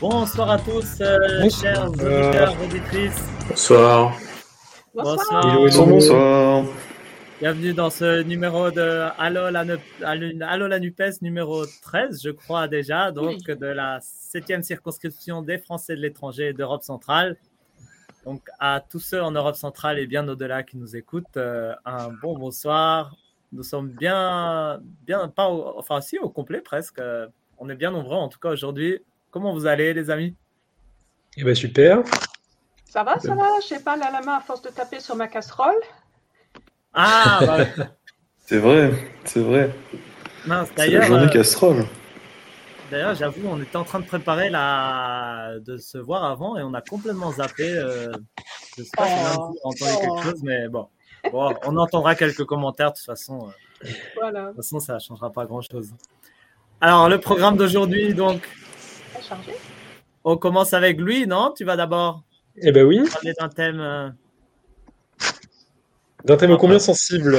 Bonsoir à tous, euh, chers auditeurs, auditrices. Bonsoir. Bonsoir. Bonsoir. Bonsoir. Bienvenue dans ce numéro de Allo la, Allo la NUPES numéro 13, je crois déjà, donc de la 7e circonscription des Français de l'étranger d'Europe centrale. Donc à tous ceux en Europe centrale et bien au-delà qui nous écoutent, euh, un bon bonsoir. Nous sommes bien, bien, pas au, enfin si au complet presque. On est bien nombreux en tout cas aujourd'hui. Comment vous allez les amis? Eh ben super. Ça va, ça va. J'ai pas la main à force de taper sur ma casserole. Ah, bah... c'est vrai, c'est vrai. Mince, c'est la journée euh, casserole. D'ailleurs, j'avoue, on était en train de préparer la... de se voir avant et on a complètement zappé. Euh... Je sais pas si Oh. on a entendu quelque chose, mais bon. bon. On entendra quelques commentaires de toute façon. euh, Voilà, De toute façon, ça ne changera pas grand-chose. Alors, le programme d'aujourd'hui, donc, chargé. on commence avec lui, non? Tu vas d'abord Eh ben oui. parler d'un thème. euh, D'un thème combien sensible?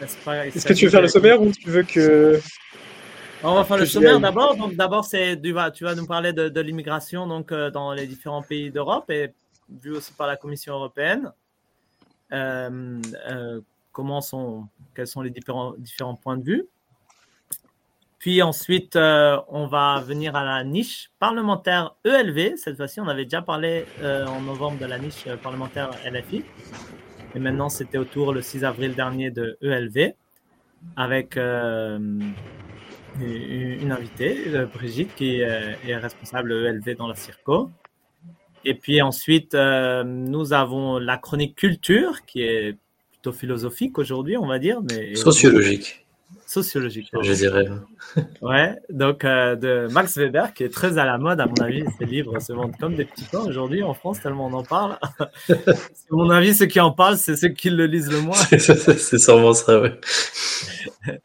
Est-ce que tu veux faire le sommaire ou tu veux que. On va faire le sommaire d'abord. Donc, d'abord, c'est du, va- tu vas nous parler de, de l'immigration donc euh, dans les différents pays d'Europe et vu aussi par la Commission européenne. Euh, euh, comment sont, quels sont les différents, différents points de vue. Puis ensuite, euh, on va venir à la niche parlementaire ELV. Cette fois-ci, on avait déjà parlé euh, en novembre de la niche euh, parlementaire LFI. Et maintenant, c'était au tour le 6 avril dernier de ELV avec une invitée, Brigitte, qui est responsable ELV dans la Circo. Et puis ensuite, nous avons la chronique culture, qui est plutôt philosophique aujourd'hui, on va dire, mais Sociologique, sociologique. je dirais. Ouais, donc euh, de Max Weber, qui est très à la mode, à mon avis. Ses livres se vendent comme des petits pains aujourd'hui en France, tellement on en parle. à mon avis, ceux qui en parlent, c'est ceux qui le lisent le moins. C'est sûrement ça, ouais.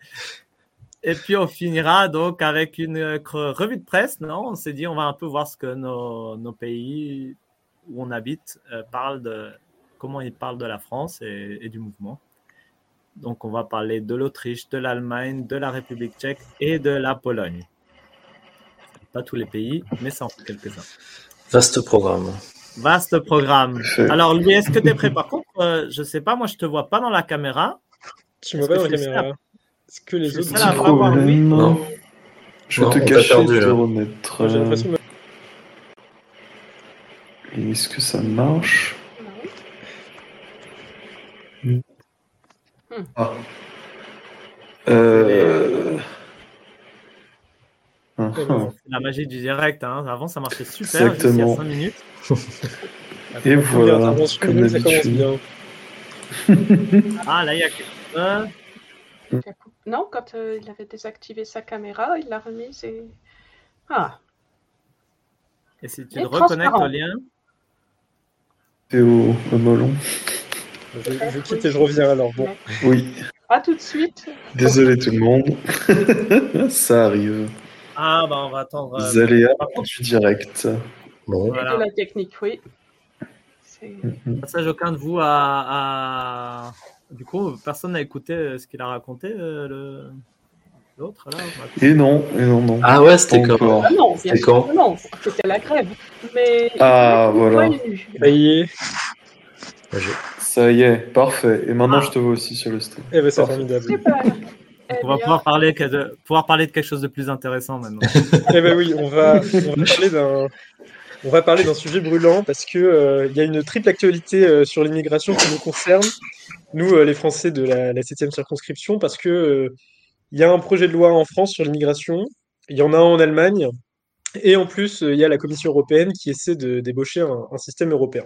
Et puis on finira donc avec une euh, revue de presse, non? On s'est dit on va un peu voir ce que nos, nos pays où on habite euh, parlent de comment ils parlent de la France et, et du mouvement. Donc on va parler de l'Autriche, de l'Allemagne, de la République tchèque et de la Pologne. Pas tous les pays, mais ça en fait quelques-uns. Vaste programme. Vaste programme. Alors Louis, est-ce que tu es prêt? Par contre, euh, je sais pas, moi je te vois pas dans la caméra. Tu me vois dans la je caméra Est-ce que les je autres. suis seul à avoir Louis Non. Je vais te cacher, perdu, te là. remettre. Euh. Est-ce que ça marche? Ah. Euh... Ah, ah. C'est la magie du direct. Hein. Avant, ça marchait super jusqu'à Exactement. 5 minutes. Et voilà, comme ça commence d'habitude. bien. Ah, là, il y a euh, Non, quand euh, il avait désactivé sa caméra, il l'a remise et. Ah, Et si tu Et te reconnectes au lien, Et au, au melon. Je, je quitte et je reviens alors. Bon. Oui, à tout de suite. désolé tout le monde. ça arrive. ah, bah, on va attendre. euh, Les aléas contre, du direct. Bon. Voilà. De la technique, oui. Mhm. passage aucun de vous à, à- Du coup, personne n'a écouté euh, ce qu'il a raconté, euh, le- l'autre, là Et non, et non, non. Ah ouais, c'était quand. Ah non, C'était quand non, c'était la grève. Mais. Ah, voilà. Ça y est. Ça y est, parfait. Et maintenant, Ah. je te vois aussi sur le stream. Eh ben, c'est formidable. Super. On va pouvoir parler, de, pouvoir parler de quelque chose de plus intéressant maintenant. Eh ben oui, on va, on va parler d'un. On va parler d'un sujet brûlant parce que euh, il y a une triple actualité euh, sur l'immigration qui nous concerne, nous euh, les Français de la, la 7e circonscription, parce que euh, il y a un projet de loi en France sur l'immigration, il y en a un en Allemagne, et en plus euh, il y a la Commission européenne qui essaie de débaucher un, un système européen.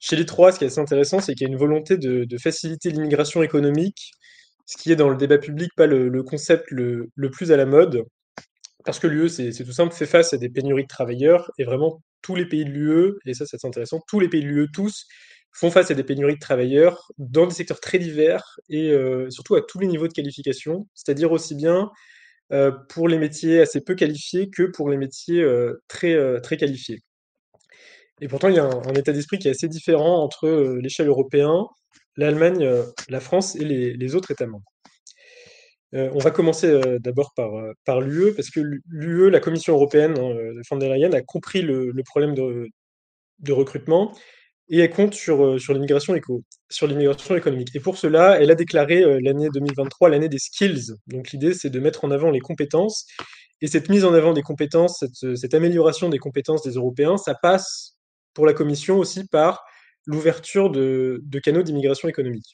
Chez les trois, ce qui est assez intéressant, c'est qu'il y a une volonté de, faciliter l'immigration économique, ce qui est dans le débat public pas le, concept le, plus à la mode, parce que l'UE, c'est tout simple, fait face à des pénuries de travailleurs, et vraiment tous les pays de l'UE, et ça c'est intéressant, tous les pays de l'UE, tous, font face à des pénuries de travailleurs dans des secteurs très divers, et euh, surtout à tous les niveaux de qualification, c'est-à-dire aussi bien euh, pour les métiers assez peu qualifiés que pour les métiers euh, très qualifiés. Et pourtant, il y a un, état d'esprit qui est assez différent entre euh, l'échelle européenne, l'Allemagne, euh, la France et les, autres États membres. Euh, on va commencer d'abord par, par l'UE, parce que l'UE, la Commission européenne, hein, de von der a compris le, problème de, de recrutement et elle compte sur, sur l'immigration éco, sur l'immigration économique. Et pour cela, elle a déclaré l'année 2023 l'année des skills. Donc l'idée, c'est de mettre en avant les compétences. Et cette mise en avant des compétences, cette amélioration des compétences des Européens, ça passe pour la Commission aussi par l'ouverture de, canaux d'immigration économique.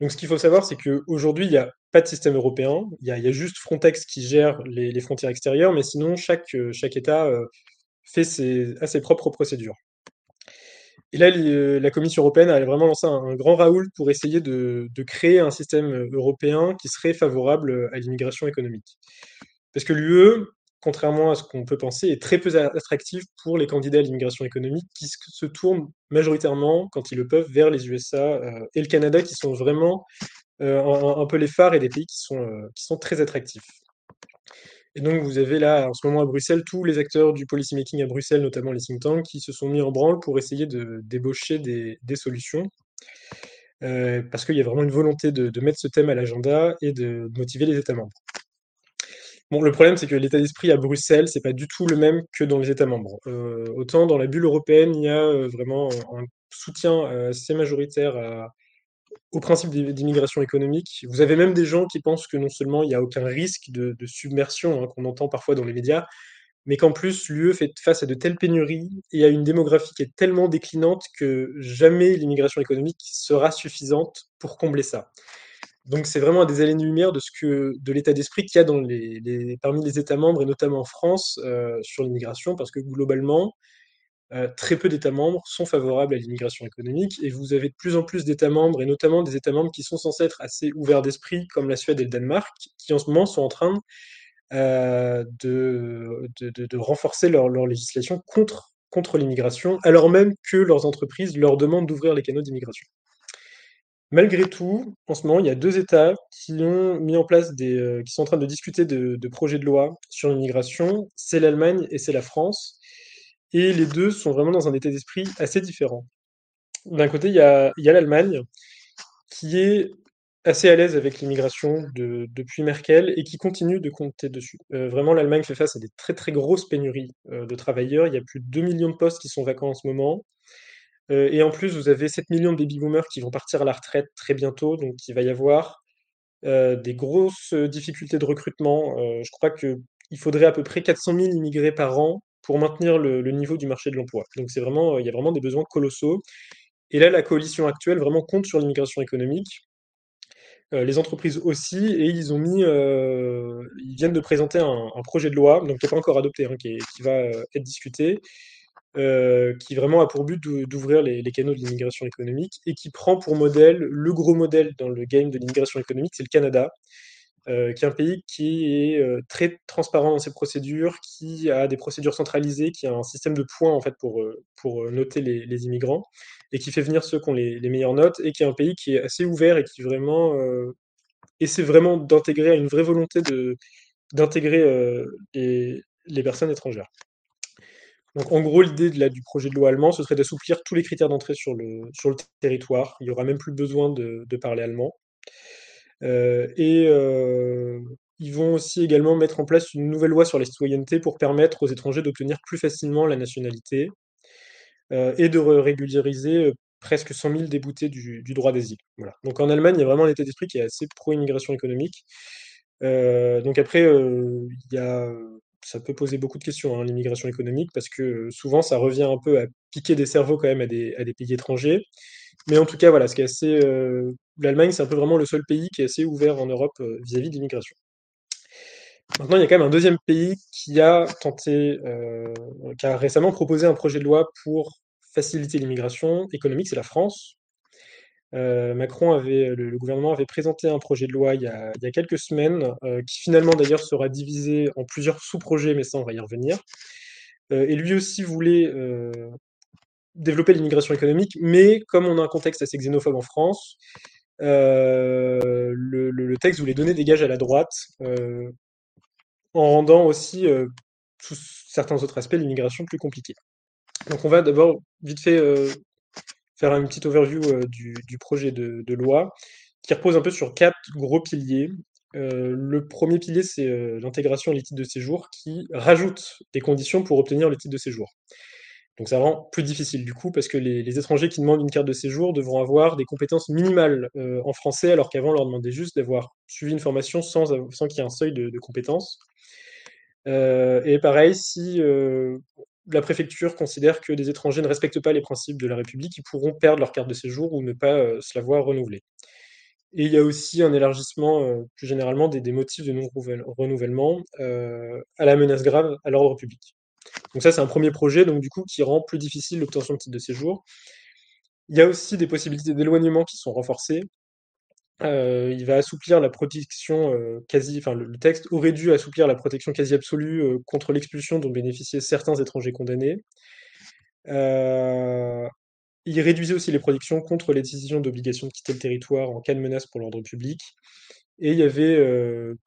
Donc ce qu'il faut savoir, c'est qu'aujourd'hui, il n'y a pas de système européen. Il y a, juste Frontex qui gère les, frontières extérieures, mais sinon, chaque, euh, chaque État fait ses, a ses propres procédures. Et là, la Commission européenne a vraiment lancé un, grand raoul pour essayer de, de, créer un système européen qui serait favorable à l'immigration économique. Parce que l'UE, contrairement à ce qu'on peut penser, est très peu attractive pour les candidats à l'immigration économique qui se tournent majoritairement, quand ils le peuvent, vers les USA euh, et le Canada, qui sont vraiment euh, un, peu les phares et des pays qui sont, euh, qui sont très attractifs. Et donc, vous avez là, en ce moment à Bruxelles, tous les acteurs du policymaking à Bruxelles, notamment les think tanks, qui se sont mis en branle pour essayer de débaucher des, solutions. Parce qu'il y a vraiment une volonté de mettre ce thème à l'agenda et de motiver les États membres. Bon, le problème, c'est que l'état d'esprit à Bruxelles, c'est pas du tout le même que dans les États membres. Euh, autant dans la bulle européenne, il y a euh, vraiment un soutien assez majoritaire au principe d'immigration économique. Vous avez même des gens qui pensent que non seulement il n'y a aucun risque de, de submersion hein, qu'on entend parfois dans les médias, mais qu'en plus l'UE fait face à de telles pénuries et à une démographie qui est tellement déclinante que jamais l'immigration économique sera suffisante pour combler ça. Donc c'est vraiment des années-lumière de ce que de l'état d'esprit qu'il y a dans les, parmi les États membres et notamment en France euh, sur l'immigration, parce que globalement, euh, très peu d'États membres sont favorables à l'immigration économique, et vous avez de plus en plus d'États membres, et notamment des États membres qui sont censés être assez ouverts d'esprit, comme la Suède et le Danemark, qui en ce moment sont en train euh, de, renforcer leur, législation contre l'immigration, alors même que leurs entreprises leur demandent d'ouvrir les canaux d'immigration. Malgré tout, en ce moment, il y a deux États qui ont mis en place des, euh, qui sont en train de discuter de, projets de loi sur l'immigration. C'est l'Allemagne et c'est la France. Et les deux sont vraiment dans un état d'esprit assez différent. D'un côté, il y a, l'Allemagne qui est assez à l'aise avec l'immigration de, depuis Merkel et qui continue de compter dessus. Euh, vraiment, l'Allemagne fait face à des très très grosses pénuries euh, de travailleurs. Il y a plus de 2 millions de postes qui sont vacants en ce moment. Euh, et en plus, vous avez 7 millions de baby-boomers qui vont partir à la retraite très bientôt. Donc, il va y avoir euh, des grosses difficultés de recrutement. Euh, je crois qu'il faudrait à peu près 400 000 immigrés par an pour maintenir le, niveau du marché de l'emploi. Donc, c'est vraiment, il y a vraiment des besoins colossaux. Et là, la coalition actuelle vraiment compte sur l'immigration économique. Euh, les entreprises aussi, et ils ont mis, euh, ils viennent de présenter un, projet de loi, donc qui n'est pas encore adopté, hein, qui, va être discuté, euh, qui vraiment a pour but d'ouvrir les, canaux de l'immigration économique et qui prend pour modèle le gros modèle dans le game de l'immigration économique, c'est le Canada, euh, qui est un pays qui est euh, très transparent dans ses procédures, qui a des procédures centralisées, qui a un système de points en fait pour, noter les, immigrants et qui fait venir ceux qui ont les, les, meilleures notes et qui est un pays qui est assez ouvert et qui vraiment essaie vraiment d'intégrer, a une vraie volonté de d'intégrer les, les personnes étrangères. Donc en gros, l'idée du projet de loi allemand, ce serait d'assouplir tous les critères d'entrée sur le, sur le territoire. Il n'y aura même plus besoin de, de parler allemand. Euh, et euh, ils vont aussi également mettre en place une nouvelle loi sur la citoyenneté pour permettre aux étrangers d'obtenir plus facilement la nationalité euh, et de régulariser presque 100 000 déboutés du, du droit d'asile. Voilà. Donc en Allemagne, il y a vraiment un état d'esprit qui est assez pro-immigration économique. Donc après, il y a ça peut poser beaucoup de questions, hein, l'immigration économique, parce que souvent ça revient un peu à piquer des cerveaux quand même à des, à des pays étrangers. Mais en tout cas, voilà, ce qui est assez. Euh, L'Allemagne, c'est un peu vraiment le seul pays qui est assez ouvert en Europe vis-à-vis -vis de l'immigration. Maintenant, il y a quand même un deuxième pays qui a tenté, euh, qui a récemment proposé un projet de loi pour faciliter l'immigration économique, c'est la France. Euh, Macron avait, le, gouvernement avait présenté un projet de loi il y a, quelques semaines, euh, qui finalement d'ailleurs sera divisé en plusieurs sous-projets, mais ça on va y revenir. Euh, et lui aussi voulait développer l'immigration économique, mais comme on a un contexte assez xénophobe en France, le, le, texte voulait donner des gages à la droite, en rendant aussi, sous certains autres aspects, l'immigration plus compliquée. Donc on va d'abord vite fait faire une petite overview euh, du, projet de, loi qui repose un peu sur quatre gros piliers. Euh, le premier pilier, c'est euh, l'intégration à les titres de séjour qui rajoute des conditions pour obtenir le titre de séjour. Donc ça rend plus difficile du coup parce que les, étrangers qui demandent une carte de séjour devront avoir des compétences minimales en français alors qu'avant on leur demandait juste d'avoir suivi une formation sans, qu'il y ait un seuil de, compétences. Et pareil, si euh, la préfecture considère que des étrangers ne respectent pas les principes de la République, ils pourront perdre leur carte de séjour ou ne pas euh, se la voir renouvelée. Et il y a aussi un élargissement euh, plus généralement des, motifs de non-renouvellement euh, à la menace grave à l'ordre public. Donc ça, c'est un premier projet, donc du coup, qui rend plus difficile l'obtention de titre de séjour. Il y a aussi des possibilités d'éloignement qui sont renforcées. Euh, il va assouplir la protection euh, quasi, enfin le, texte aurait dû assouplir la protection quasi absolue euh, contre l'expulsion dont bénéficiaient certains étrangers condamnés. Il réduisait aussi les protections contre les décisions d'obligation de quitter le territoire en cas de menace pour l'ordre public. Et il y avait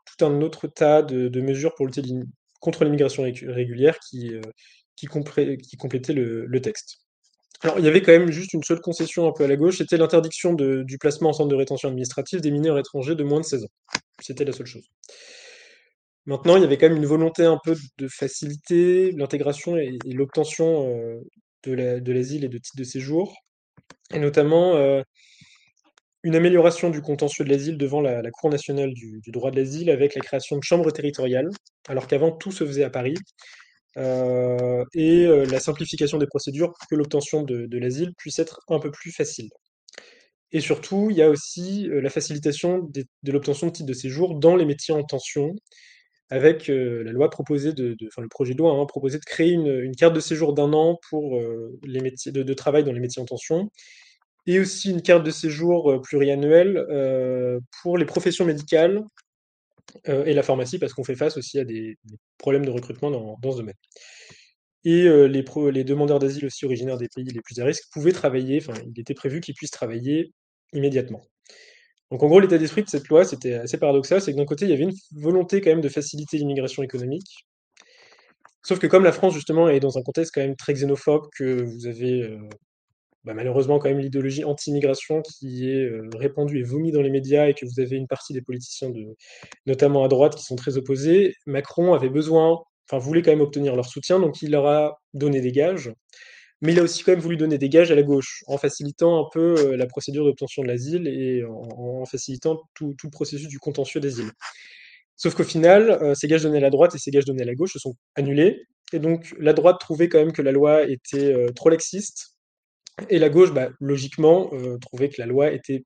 tout un autre tas de, mesures pour lutter contre l'immigration régu- régulière qui, qui, le texte. Alors, il y avait quand même juste une seule concession un peu à la gauche, c'était l'interdiction du placement en centre de rétention administrative des mineurs étrangers de moins de 16 ans. C'était la seule chose. Maintenant, il y avait quand même une volonté un peu de faciliter l'intégration et, l'obtention euh, de la- de l'asile et de titres de séjour, et notamment euh, une amélioration du contentieux de l'asile devant la, Cour nationale du droit de l'asile avec la création de chambres territoriales, alors qu'avant tout se faisait à Paris, euh, et euh, la simplification des procédures pour que l'obtention de, l'asile puisse être un peu plus facile. Et surtout, il y a aussi euh, la facilitation de l'obtention de titres de séjour dans les métiers en tension, avec la loi proposée de, enfin le projet de loi hein, proposé de créer une, carte de séjour d'un an pour les métiers de, de travail dans les métiers en tension, et aussi une carte de séjour pluriannuelle pour les professions médicales euh, et la pharmacie, parce qu'on fait face aussi à des, problèmes de recrutement dans, ce domaine. Et euh, les demandeurs d'asile aussi originaires des pays les plus à risque pouvaient travailler, enfin, il était prévu qu'ils puissent travailler immédiatement. Donc en gros, l'état d'esprit de cette loi, c'était assez paradoxal, c'est que d'un côté, il y avait une volonté quand même de faciliter l'immigration économique, sauf que comme la France, justement, est dans un contexte quand même très xénophobe, que vous avez euh, bah, malheureusement quand même l'idéologie anti-immigration qui est euh, répandue et vomi dans les médias et que vous avez une partie des politiciens, notamment à droite, qui sont très opposés, Macron avait besoin, enfin voulait quand même obtenir leur soutien, donc il leur a donné des gages, mais il a aussi quand même voulu donner des gages à la gauche, en facilitant un peu euh, la procédure d'obtention de l'asile et en, facilitant tout, le processus du contentieux d'asile. Sauf qu'au final, euh, ces gages donnés à la droite et ces gages donnés à la gauche se sont annulés, et donc la droite trouvait quand même que la loi était trop laxiste, et la gauche, bah, logiquement, euh, trouvait que la loi était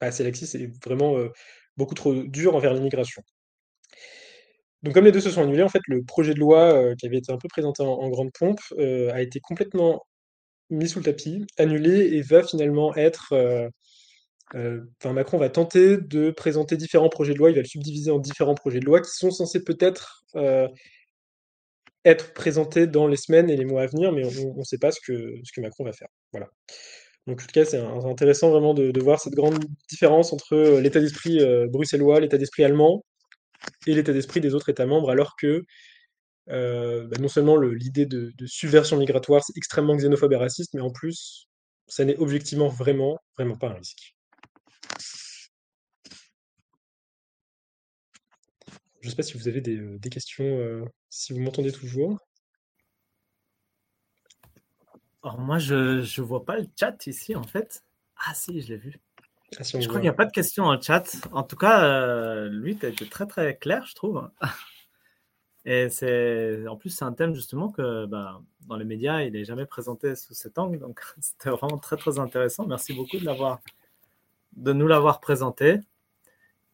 assez laxiste et vraiment euh, beaucoup trop dure envers l'immigration. Donc comme les deux se sont annulés, en fait, le projet de loi euh, qui avait été un peu présenté en, en grande pompe a été complètement mis sous le tapis, annulé et va finalement être... Enfin, Macron va tenter de présenter différents projets de loi, il va le subdiviser en différents projets de loi qui sont censés peut-être être présentés dans les semaines et les mois à venir, mais on ne sait pas ce que, Macron va faire. Voilà. Donc, en tout cas, c'est intéressant vraiment de, voir cette grande différence entre euh, l'état d'esprit euh, bruxellois, l'état d'esprit allemand et l'état d'esprit des autres États membres, alors que euh, bah, non seulement le- l'idée de, de subversion migratoire, c'est extrêmement xénophobe et raciste, mais en plus, ça n'est objectivement vraiment, vraiment pas un risque. Je ne sais pas si vous avez des, euh, des questions, euh, si vous m'entendez toujours. Alors moi, je je vois pas le chat ici, en fait. Ah si, je l'ai vu. Ah, si Je crois qu'il n'y a pas de questions dans le chat. En tout cas, euh, lui, tu as été très très clair, je trouve. Et c'est en plus c'est un thème justement que bah, dans les médias il n'est jamais présenté sous cet angle, donc c'était vraiment très très intéressant. Merci beaucoup de l'avoir, de nous l'avoir présenté.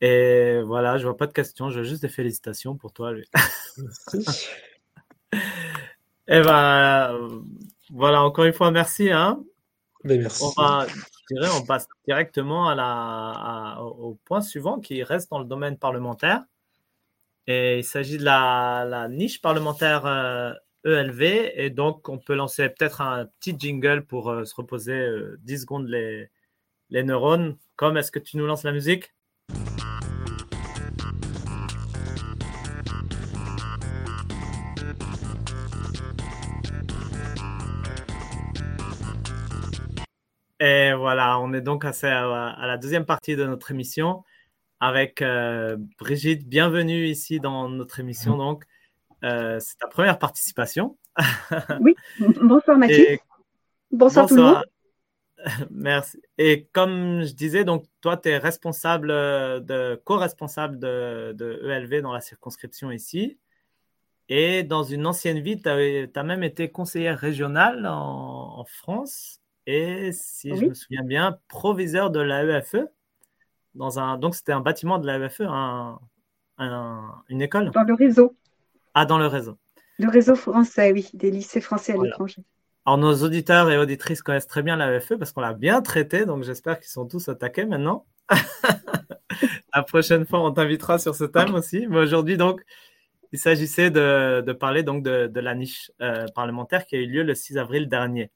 Et voilà, je vois pas de questions, je veux juste des félicitations pour toi. lui. Merci. Et ben euh, voilà, encore une fois merci. Hein. Ben, merci. On va, je dirais, on passe directement à la, à- au point suivant qui reste dans le domaine parlementaire. Et il s'agit de la, la niche parlementaire euh, ELV. Et donc, on peut lancer peut-être un petit jingle pour euh, se reposer euh, 10 secondes les, les neurones. Comme, est-ce que tu nous lances la musique? Et voilà, on est donc à, à- à la deuxième partie de notre émission. avec euh, Brigitte. Bienvenue ici dans notre émission. Donc, euh, c'est ta première participation. oui, bonsoir Mathieu. bonsoir, tout le monde. Merci. Et comme je disais, donc toi, tu es responsable, de, co-responsable de, de, ELV dans la circonscription ici. Et dans une ancienne vie, tu as, même été conseillère régionale en, France. Et si je me souviens bien, proviseur de l'AEFE. Dans un, donc, c'était un bâtiment de l'AEFE, un, une école? Dans le réseau. Ah, dans le réseau. Le réseau français, oui, des lycées français à l'étranger. Alors, nos auditeurs et auditrices connaissent très bien l'AEFE parce qu'on l'a bien traité, donc j'espère qu'ils sont tous attaqués maintenant. la prochaine fois, on t'invitera sur ce thème aussi. Mais aujourd'hui, donc, il s'agissait de, parler donc de, la niche euh, parlementaire qui a eu lieu le 6 avril dernier.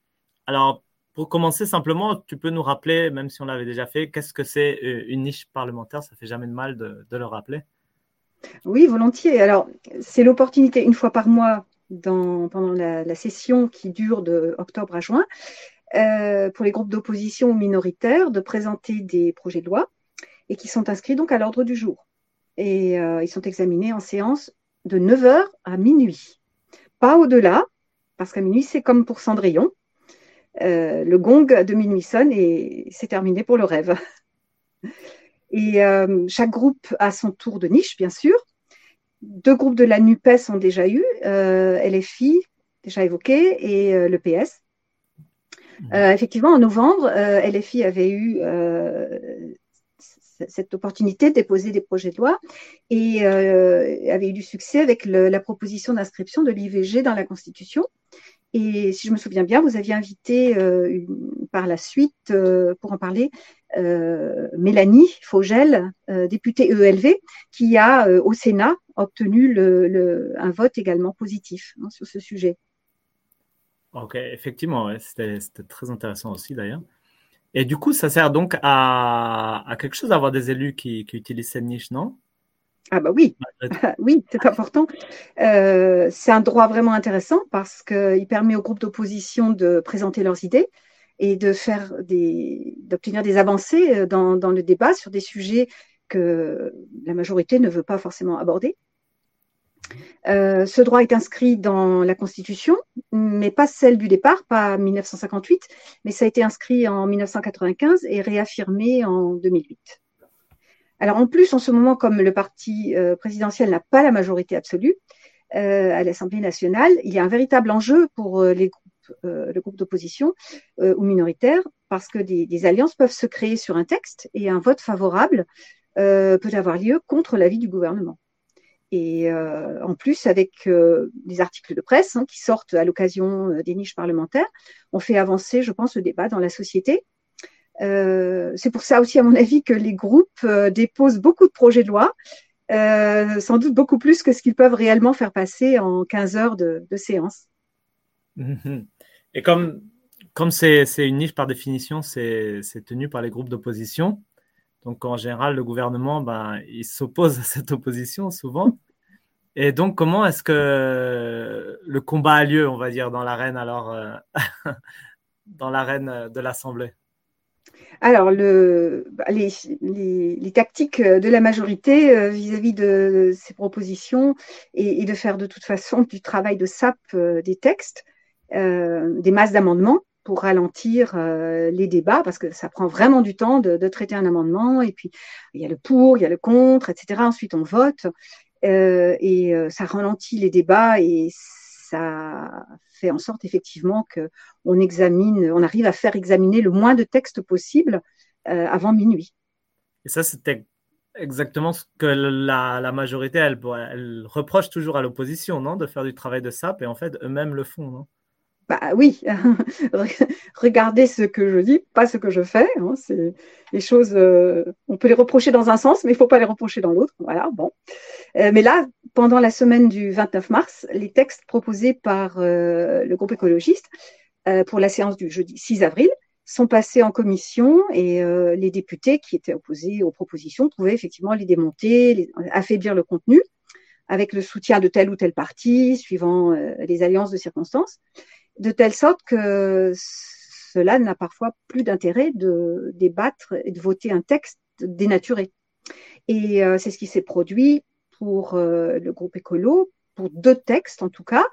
Alors, pour commencer simplement, tu peux nous rappeler, même si on l'avait déjà fait, qu'est-ce que c'est euh, une niche parlementaire? Ça fait jamais de mal de, le rappeler. Oui, volontiers. Alors, c'est l'opportunité une fois par mois pendant la, session qui dure de octobre à juin euh, pour les groupes d'opposition minoritaires de présenter des projets de loi et qui sont inscrits donc à l'ordre du jour. Et ils sont examinés en séance de 9h à minuit. Pas au-delà, parce qu'à minuit, c'est comme pour Cendrillon. Euh, le gong de minuit sonne et c'est terminé pour le rêve. Et euh, chaque groupe a son tour de niche, bien sûr. Deux groupes de la NUPES ont déjà eu, euh, LFI, déjà évoqué, et le PS. Effectivement, en novembre, LFI avait eu cette opportunité de déposer des projets de loi et euh, avait eu du succès avec la proposition d'inscription de l'IVG dans la Constitution. Et si je me souviens bien, vous aviez invité euh, par la suite, euh, pour en parler, Mélanie Fogel, députée ELV, qui a au Sénat obtenu un vote également positif hein, sur ce sujet. Ok, effectivement, c'était très intéressant aussi d'ailleurs. Et du coup, ça sert donc à, quelque chose d'avoir des élus qui, utilisent cette niche, non? Ah bah oui, oui, c'est important. Euh, c'est un droit vraiment intéressant parce qu'il permet aux groupes d'opposition de présenter leurs idées et de faire des, d'obtenir des avancées euh, dans, dans, le débat sur des sujets que la majorité ne veut pas forcément aborder. Euh, ce droit est inscrit dans la Constitution, mais pas celle du départ, pas 1958, mais ça a été inscrit en 1995 et réaffirmé en 2008. Alors en plus, en ce moment, comme le parti euh, présidentiel n'a pas la majorité absolue euh, à l'Assemblée nationale, il y a un véritable enjeu pour les groupes, le groupe d'opposition ou minoritaire, parce que des, alliances peuvent se créer sur un texte et un vote favorable peut avoir lieu contre l'avis du gouvernement. Et euh, en plus, avec euh, des articles de presse hein, qui sortent à l'occasion euh, des niches parlementaires, on fait avancer, je pense, le débat dans la société. C'est pour ça aussi, à mon avis, que les groupes déposent beaucoup de projets de loi, sans doute beaucoup plus que ce qu'ils peuvent réellement faire passer en 15 heures de, séance. Et comme comme c'est une niche par définition, c'est tenu par les groupes d'opposition. Donc en général, le gouvernement, ben, il s'oppose à cette opposition souvent. Et donc, comment est-ce que le combat a lieu, on va dire, dans l'arène alors, euh, dans l'arène de l'Assemblée? Alors, bah, les, tactiques de la majorité euh, vis-à-vis de ces propositions et, de faire de toute façon du travail de sape euh, des textes, des masses d'amendements pour ralentir les débats, parce que ça prend vraiment du temps de, traiter un amendement, et puis il y a le pour, il y a le contre, etc. Ensuite, on vote. Euh, et euh, ça ralentit les débats et ça fait en sorte effectivement qu'on examine, on arrive à faire examiner le moins de textes possible euh, avant minuit. Et ça, c'était exactement ce que la, majorité, elle, reproche toujours à l'opposition, non De faire du travail de SAP, et en fait, eux-mêmes le font, non? Bah oui, regardez ce que je dis, pas ce que je fais. Hein, c'est les choses, euh, on peut les reprocher dans un sens, mais il faut pas les reprocher dans l'autre. Voilà, bon. Euh, mais là, pendant la semaine du 29 mars, les textes proposés par euh, le groupe écologiste pour la séance du jeudi 6 avril sont passés en commission et les députés qui étaient opposés aux propositions pouvaient effectivement les démonter, les, affaiblir le contenu avec le soutien de tel ou tel parti, suivant les alliances de circonstances de telle sorte que cela n'a parfois plus d'intérêt de débattre et de voter un texte dénaturé. Et c'est ce qui s'est produit pour le groupe écolo, pour deux textes en tout cas,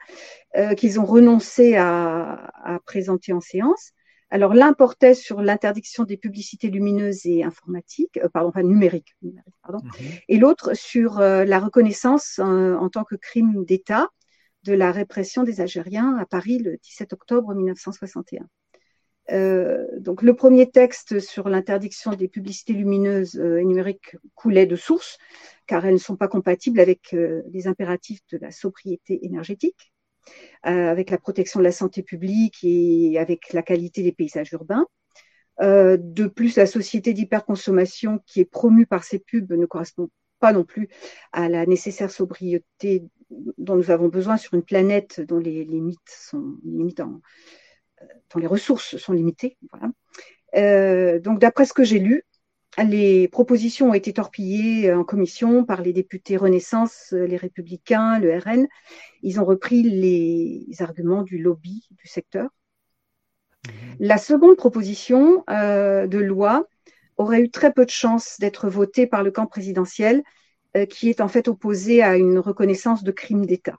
qu'ils ont renoncé à, à, présenter en séance. Alors l'un portait sur l'interdiction des publicités lumineuses et informatiques, euh, pardon, enfin numériques, pardon, mhm. et l'autre sur euh, la reconnaissance euh, en tant que crime d'État de la répression des Algériens à Paris le 17 octobre 1961. donc le premier texte sur l'interdiction des publicités lumineuses et numériques coulait de source, car elles ne sont pas compatibles avec les impératifs de la sobriété énergétique. Euh, avec la protection de la santé publique et avec la qualité des paysages urbains. Euh, de plus, la société d'hyperconsommation qui est promue par ces pubs ne correspond pas non plus à la nécessaire sobriété dont nous avons besoin sur une planète dont les limites sont limites en, euh, dont les ressources sont limitées. Voilà. donc, d'après ce que j'ai lu, les propositions ont été torpillées en commission par les députés Renaissance, les Républicains, le RN. Ils ont repris les arguments du lobby du secteur. Mhm. La seconde proposition euh, de loi aurait eu très peu de chances d'être votée par le camp présidentiel, euh, qui est en fait opposé à une reconnaissance de crime d'État.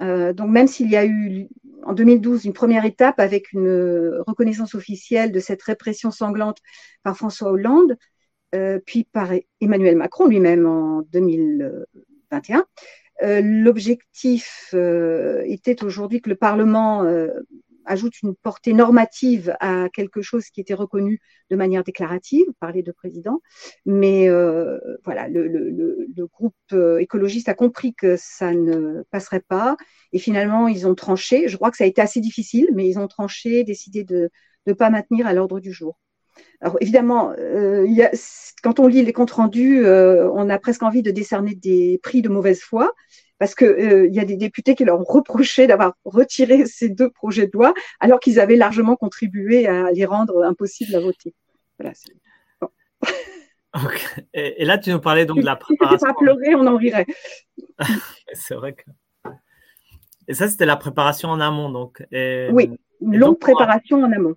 Euh, donc même s'il y a eu en 2012 une première étape avec une reconnaissance officielle de cette répression sanglante par François Hollande, euh, puis par Emmanuel Macron lui-même en 2021. Euh, l'objectif euh, était aujourd'hui que le Parlement ajoute une portée normative à quelque chose qui était reconnu de manière déclarative par les deux présidents. Mais voilà, le, groupe écologiste a compris que ça ne passerait pas. Et finalement, ils ont tranché. Je crois que ça a été assez difficile, mais ils ont tranché, décidé de ne pas maintenir à l'ordre du jour. Alors évidemment, euh, quand on lit les comptes rendus, euh, on a presque envie de décerner des prix de mauvaise foi parce qu'il euh, y a des députés qui leur ont reproché d'avoir retiré ces deux projets de loi alors qu'ils avaient largement contribué à les rendre impossibles à voter. Voilà, bon. et, et, là, tu nous parlais donc de la préparation. pas pleurer, on en rirait. C'est vrai que. Et ça, c'était la préparation en amont, donc. oui, une longue préparation en amont.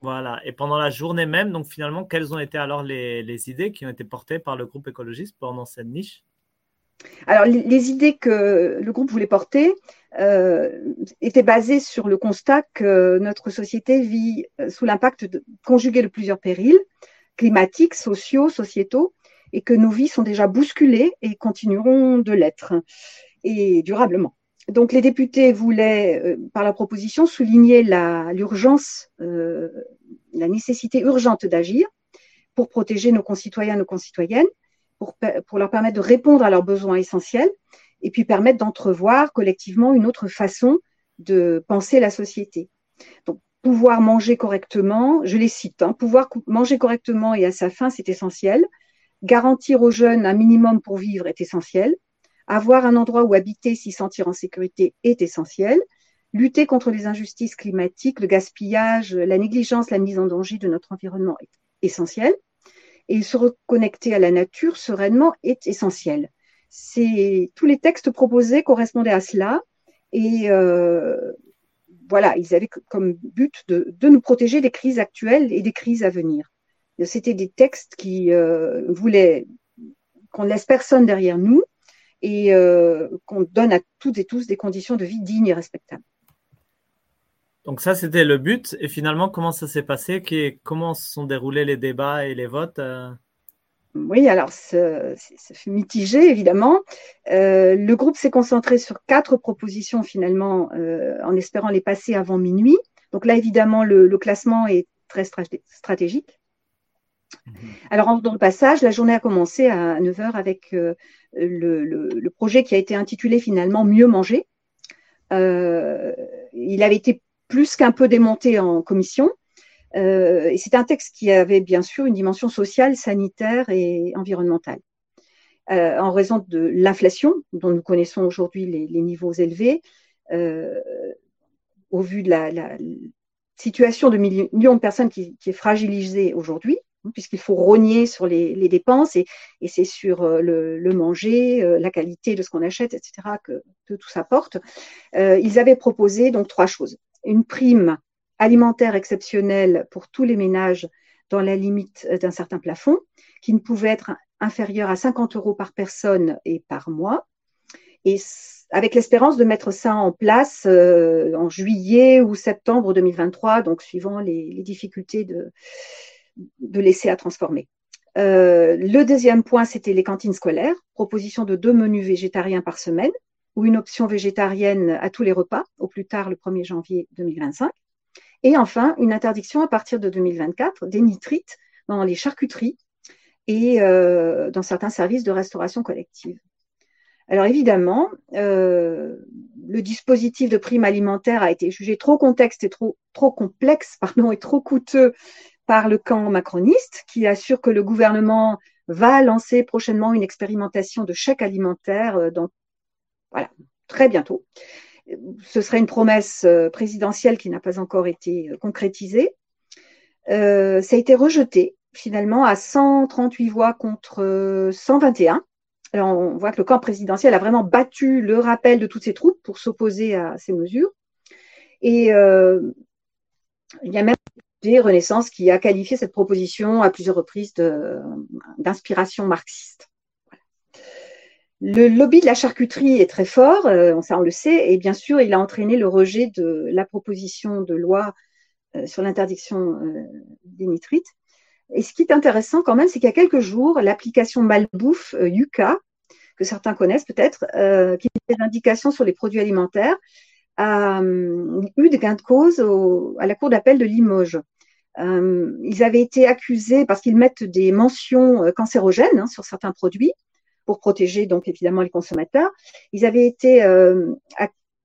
Voilà. Et pendant la journée même, donc finalement, quelles ont été alors les, idées qui ont été portées par le groupe écologiste pendant cette niche? Alors, les, idées que le groupe voulait porter euh, étaient basées sur le constat que notre société vit euh, sous l'impact conjugué de plusieurs périls climatiques, sociaux, sociétaux, et que nos vies sont déjà bousculées et continueront de l'être, et durablement. Donc les députés voulaient, euh, par la proposition, souligner l'urgence, euh, la, nécessité urgente d'agir pour protéger nos concitoyens, nos concitoyennes, pour, leur permettre de répondre à leurs besoins essentiels et puis permettre d'entrevoir collectivement une autre façon de penser la société. Donc pouvoir manger correctement, je les cite, hein, pouvoir manger correctement et à sa faim, c'est essentiel. Garantir aux jeunes un minimum pour vivre est essentiel. Avoir un endroit où habiter, s'y sentir en sécurité est essentiel. Lutter contre les injustices climatiques, le gaspillage, la négligence, la mise en danger de notre environnement est essentiel. Et se reconnecter à la nature sereinement est essentiel. Tous les textes proposés correspondaient à cela et euh, voilà, ils avaient comme but de, nous protéger des crises actuelles et des crises à venir. C'était des textes qui euh, voulaient qu'on ne laisse personne derrière nous, et euh, qu'on donne à toutes et tous des conditions de vie dignes et respectables. Donc ça, c'était le but. Et finalement, comment ça s'est passé? Comment se sont déroulés les débats et les votes euh? Oui, alors ça fut mitigé, évidemment. Euh, le groupe s'est concentré sur quatre propositions, finalement, en espérant les passer avant minuit. Donc là, évidemment, le classement est très stratégique. Mhm. Alors, dans le passage, la journée a commencé à 9h avec euh, le, projet qui a été intitulé finalement Mieux manger. Euh, il avait été plus qu'un peu démonté en commission. Euh, et c'est un texte qui avait bien sûr une dimension sociale, sanitaire et environnementale. en raison de l'inflation dont nous connaissons aujourd'hui les, niveaux élevés, au vu de la, situation de millions de personnes qui est fragilisée aujourd'hui, puisqu'il faut rogner sur les, dépenses et, c'est sur euh, le, manger, euh, la qualité de ce qu'on achète, etc., que, tout ça porte. Euh, ils avaient proposé donc trois choses. Une prime alimentaire exceptionnelle pour tous les ménages dans la limite d'un certain plafond, qui ne pouvait être inférieur à 50 euros par personne et par mois. Et avec l'espérance de mettre ça en place euh, en juillet ou septembre 2023, donc suivant les, difficultés de, de à transformer. Euh, le deuxième point, c'était les cantines scolaires, proposition de deux menus végétariens par semaine ou une option végétarienne à tous les repas, au plus tard le 1er janvier 2025. Et enfin, une interdiction à partir de 2024 des nitrites dans les charcuteries et euh, dans certains services de restauration collective. Alors évidemment, euh, le dispositif de prime alimentaire a été jugé trop contexte et trop, trop complexe pardon, et trop coûteux par le camp macroniste qui assure que le gouvernement va lancer prochainement une expérimentation de chèque alimentaire euh, dans, voilà, très bientôt. Ce serait une promesse présidentielle qui n'a pas encore été concrétisée. Euh, ça a été rejeté finalement à 138 voix contre 121. Euh, Alors on voit que le camp présidentiel a vraiment battu le rappel de toutes ses troupes pour s'opposer à ces mesures. Et euh, il y a même des Renaissance qui a qualifié cette proposition à plusieurs reprises d'inspiration marxiste. Le lobby de la charcuterie est très fort, ça on le sait, et bien sûr, il a entraîné le rejet de la proposition de loi sur l'interdiction des nitrites. Et ce qui est intéressant quand même, c'est qu'il y a quelques jours, l'application Malbouffe euh, Yuka, que certains connaissent peut-être, euh, qui fait des indications sur les produits alimentaires, a euh, eu des gains de cause à la Cour d'appel de Limoges. ils avaient été accusés parce qu'ils mettent des mentions cancérogènes hein, sur certains produits pour protéger donc évidemment les consommateurs. Ils avaient été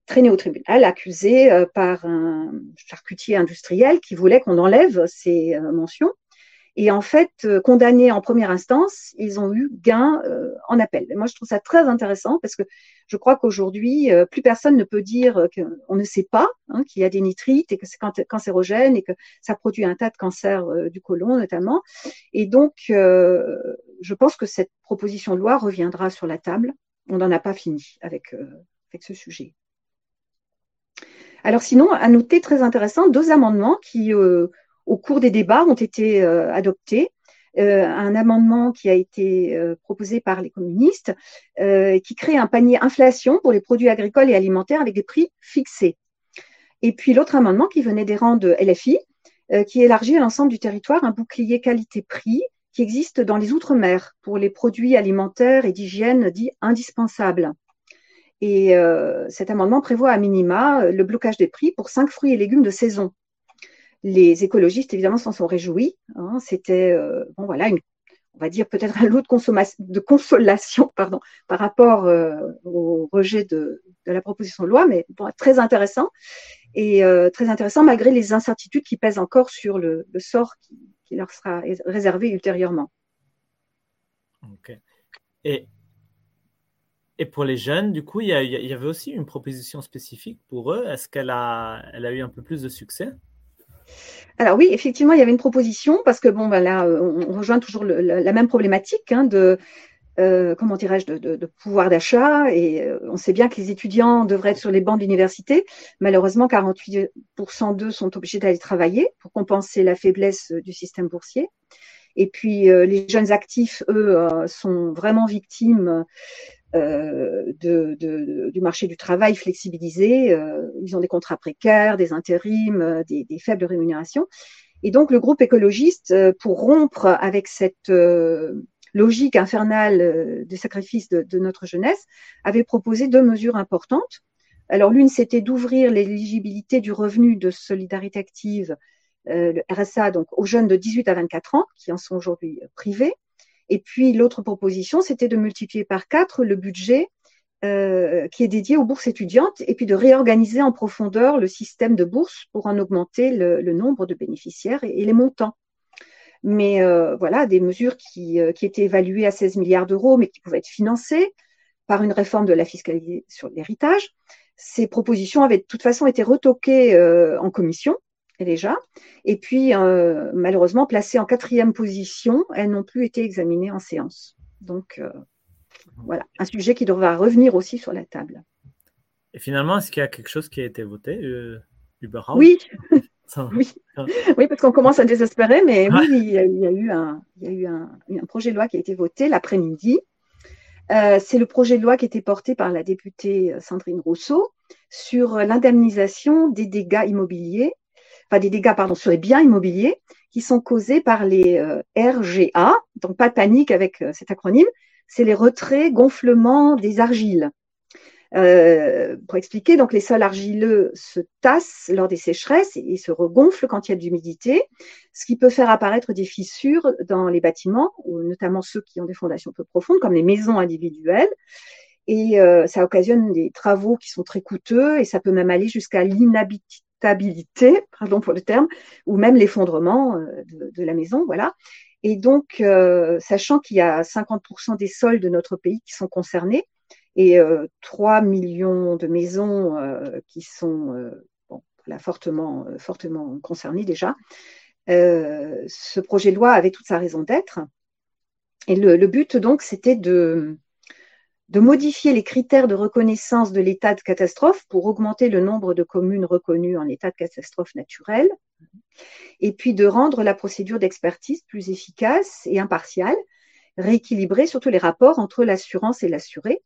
traînés au tribunal, accusés par un charcutier industriel qui voulait qu'on enlève ces mentions. Et en fait, euh, condamnés en première instance, ils ont eu gain euh, en appel. moi, je trouve ça très intéressant parce que je crois qu'aujourd'hui, euh, plus personne ne peut dire qu'on ne sait pas hein, qu'il y a des nitrites et que c'est cancérogène et que ça produit un tas de cancers du côlon notamment. Et donc, je pense que cette proposition de loi reviendra sur la table. On n'en a pas fini avec, avec ce sujet. Alors sinon, à noter très intéressant, deux amendements qui au cours des débats ont été euh, adoptés. Euh, un amendement qui a été euh, proposé par les communistes qui crée un panier inflation pour les produits agricoles et alimentaires avec des prix fixés. Et puis l'autre amendement qui venait des rangs de LFI, qui élargit à l'ensemble du territoire un bouclier qualité-prix qui existe dans les Outre-mer pour les produits alimentaires et d'hygiène dits indispensables. Et cet amendement prévoit à minima le blocage des prix pour cinq fruits et légumes de saison. Les écologistes, évidemment, s'en sont réjouis. Hein. C'était, euh, bon, voilà, on va dire peut-être un lot de, consolation par rapport euh, au rejet de, la proposition de loi, mais très intéressant. Et euh, très intéressant malgré les incertitudes qui pèsent encore sur le, sort qui, leur sera réservé ultérieurement. Ok. Et, et pour les jeunes, du coup, il y, y, avait aussi une proposition spécifique pour eux. Est-ce qu'elle a, elle a eu un peu plus de succès? Alors oui, effectivement, il y avait une proposition parce que bon, ben là, on, rejoint toujours la, même problématique hein, de euh, comment dirais-je de, pouvoir d'achat et euh, on sait bien que les étudiants devraient être sur les bancs de l'université. Malheureusement, 48% d'eux sont obligés d'aller travailler pour compenser la faiblesse du système boursier. Et puis euh, les jeunes actifs, eux, sont vraiment victimes euh, de, du marché du travail flexibilisé. Euh, ils ont des contrats précaires, des intérims, euh, des, faibles rémunérations. Et donc le groupe écologiste, pour rompre avec cette logique infernale du sacrifice de, de, notre jeunesse, avait proposé deux mesures importantes. Alors l'une, c'était d'ouvrir l'éligibilité du revenu de solidarité active, le RSA, donc aux jeunes de 18 à 24 ans, qui en sont aujourd'hui privés. Et puis l'autre proposition, c'était de multiplier par quatre le budget euh, qui est dédié aux bourses étudiantes et puis de réorganiser en profondeur le système de bourses pour en augmenter le, nombre de bénéficiaires et, les montants. Mais euh, voilà, des mesures qui, euh, qui, étaient évaluées à 16 milliards d'euros, mais qui pouvaient être financées par une réforme de la fiscalité sur l'héritage. Ces propositions avaient de toute façon été retoquées en commission déjà. Et puis, euh, malheureusement, placées en quatrième position, elles n'ont plus été examinées en séance. Donc, euh, voilà, un sujet qui devra revenir aussi sur la table. Et finalement, est-ce qu'il y a quelque chose qui a été voté, euh, Oui, Oui. oui, parce qu'on commence à désespérer, mais oui, il y a, eu, un, il y a eu un, un, projet de loi qui a été voté l'après-midi. Euh, c'est le projet de loi qui a été porté par la députée euh, Sandrine Rousseau sur l'indemnisation des dégâts immobiliers, enfin des dégâts, pardon, sur les biens immobiliers qui sont causés par les euh, RGA. Donc pas de panique avec cet acronyme, c'est les retraits gonflements des argiles. Euh, pour expliquer, donc les sols argileux se tassent lors des sécheresses et, se regonflent quand il y a de l'humidité, ce qui peut faire apparaître des fissures dans les bâtiments, notamment ceux qui ont des fondations peu profondes, comme les maisons individuelles. Et euh, ça occasionne des travaux qui sont très coûteux et ça peut même aller jusqu'à l'inhabitabilité, pardon pour le terme, ou même l'effondrement euh, de, de, la maison, voilà. Et donc, sachant qu'il y a 50% des sols de notre pays qui sont concernés, et 3 euh, millions de maisons euh, qui sont euh, là, fortement, fortement concernées déjà. ce projet de loi avait toute sa raison d'être. Et le, le, but, donc, c'était de, de modifier les critères de reconnaissance de l'état de catastrophe pour augmenter le nombre de communes reconnues en état de catastrophe naturelle, et puis de rendre la procédure d'expertise plus efficace et impartiale, rééquilibrer surtout les rapports entre l'assurance et l'assuré,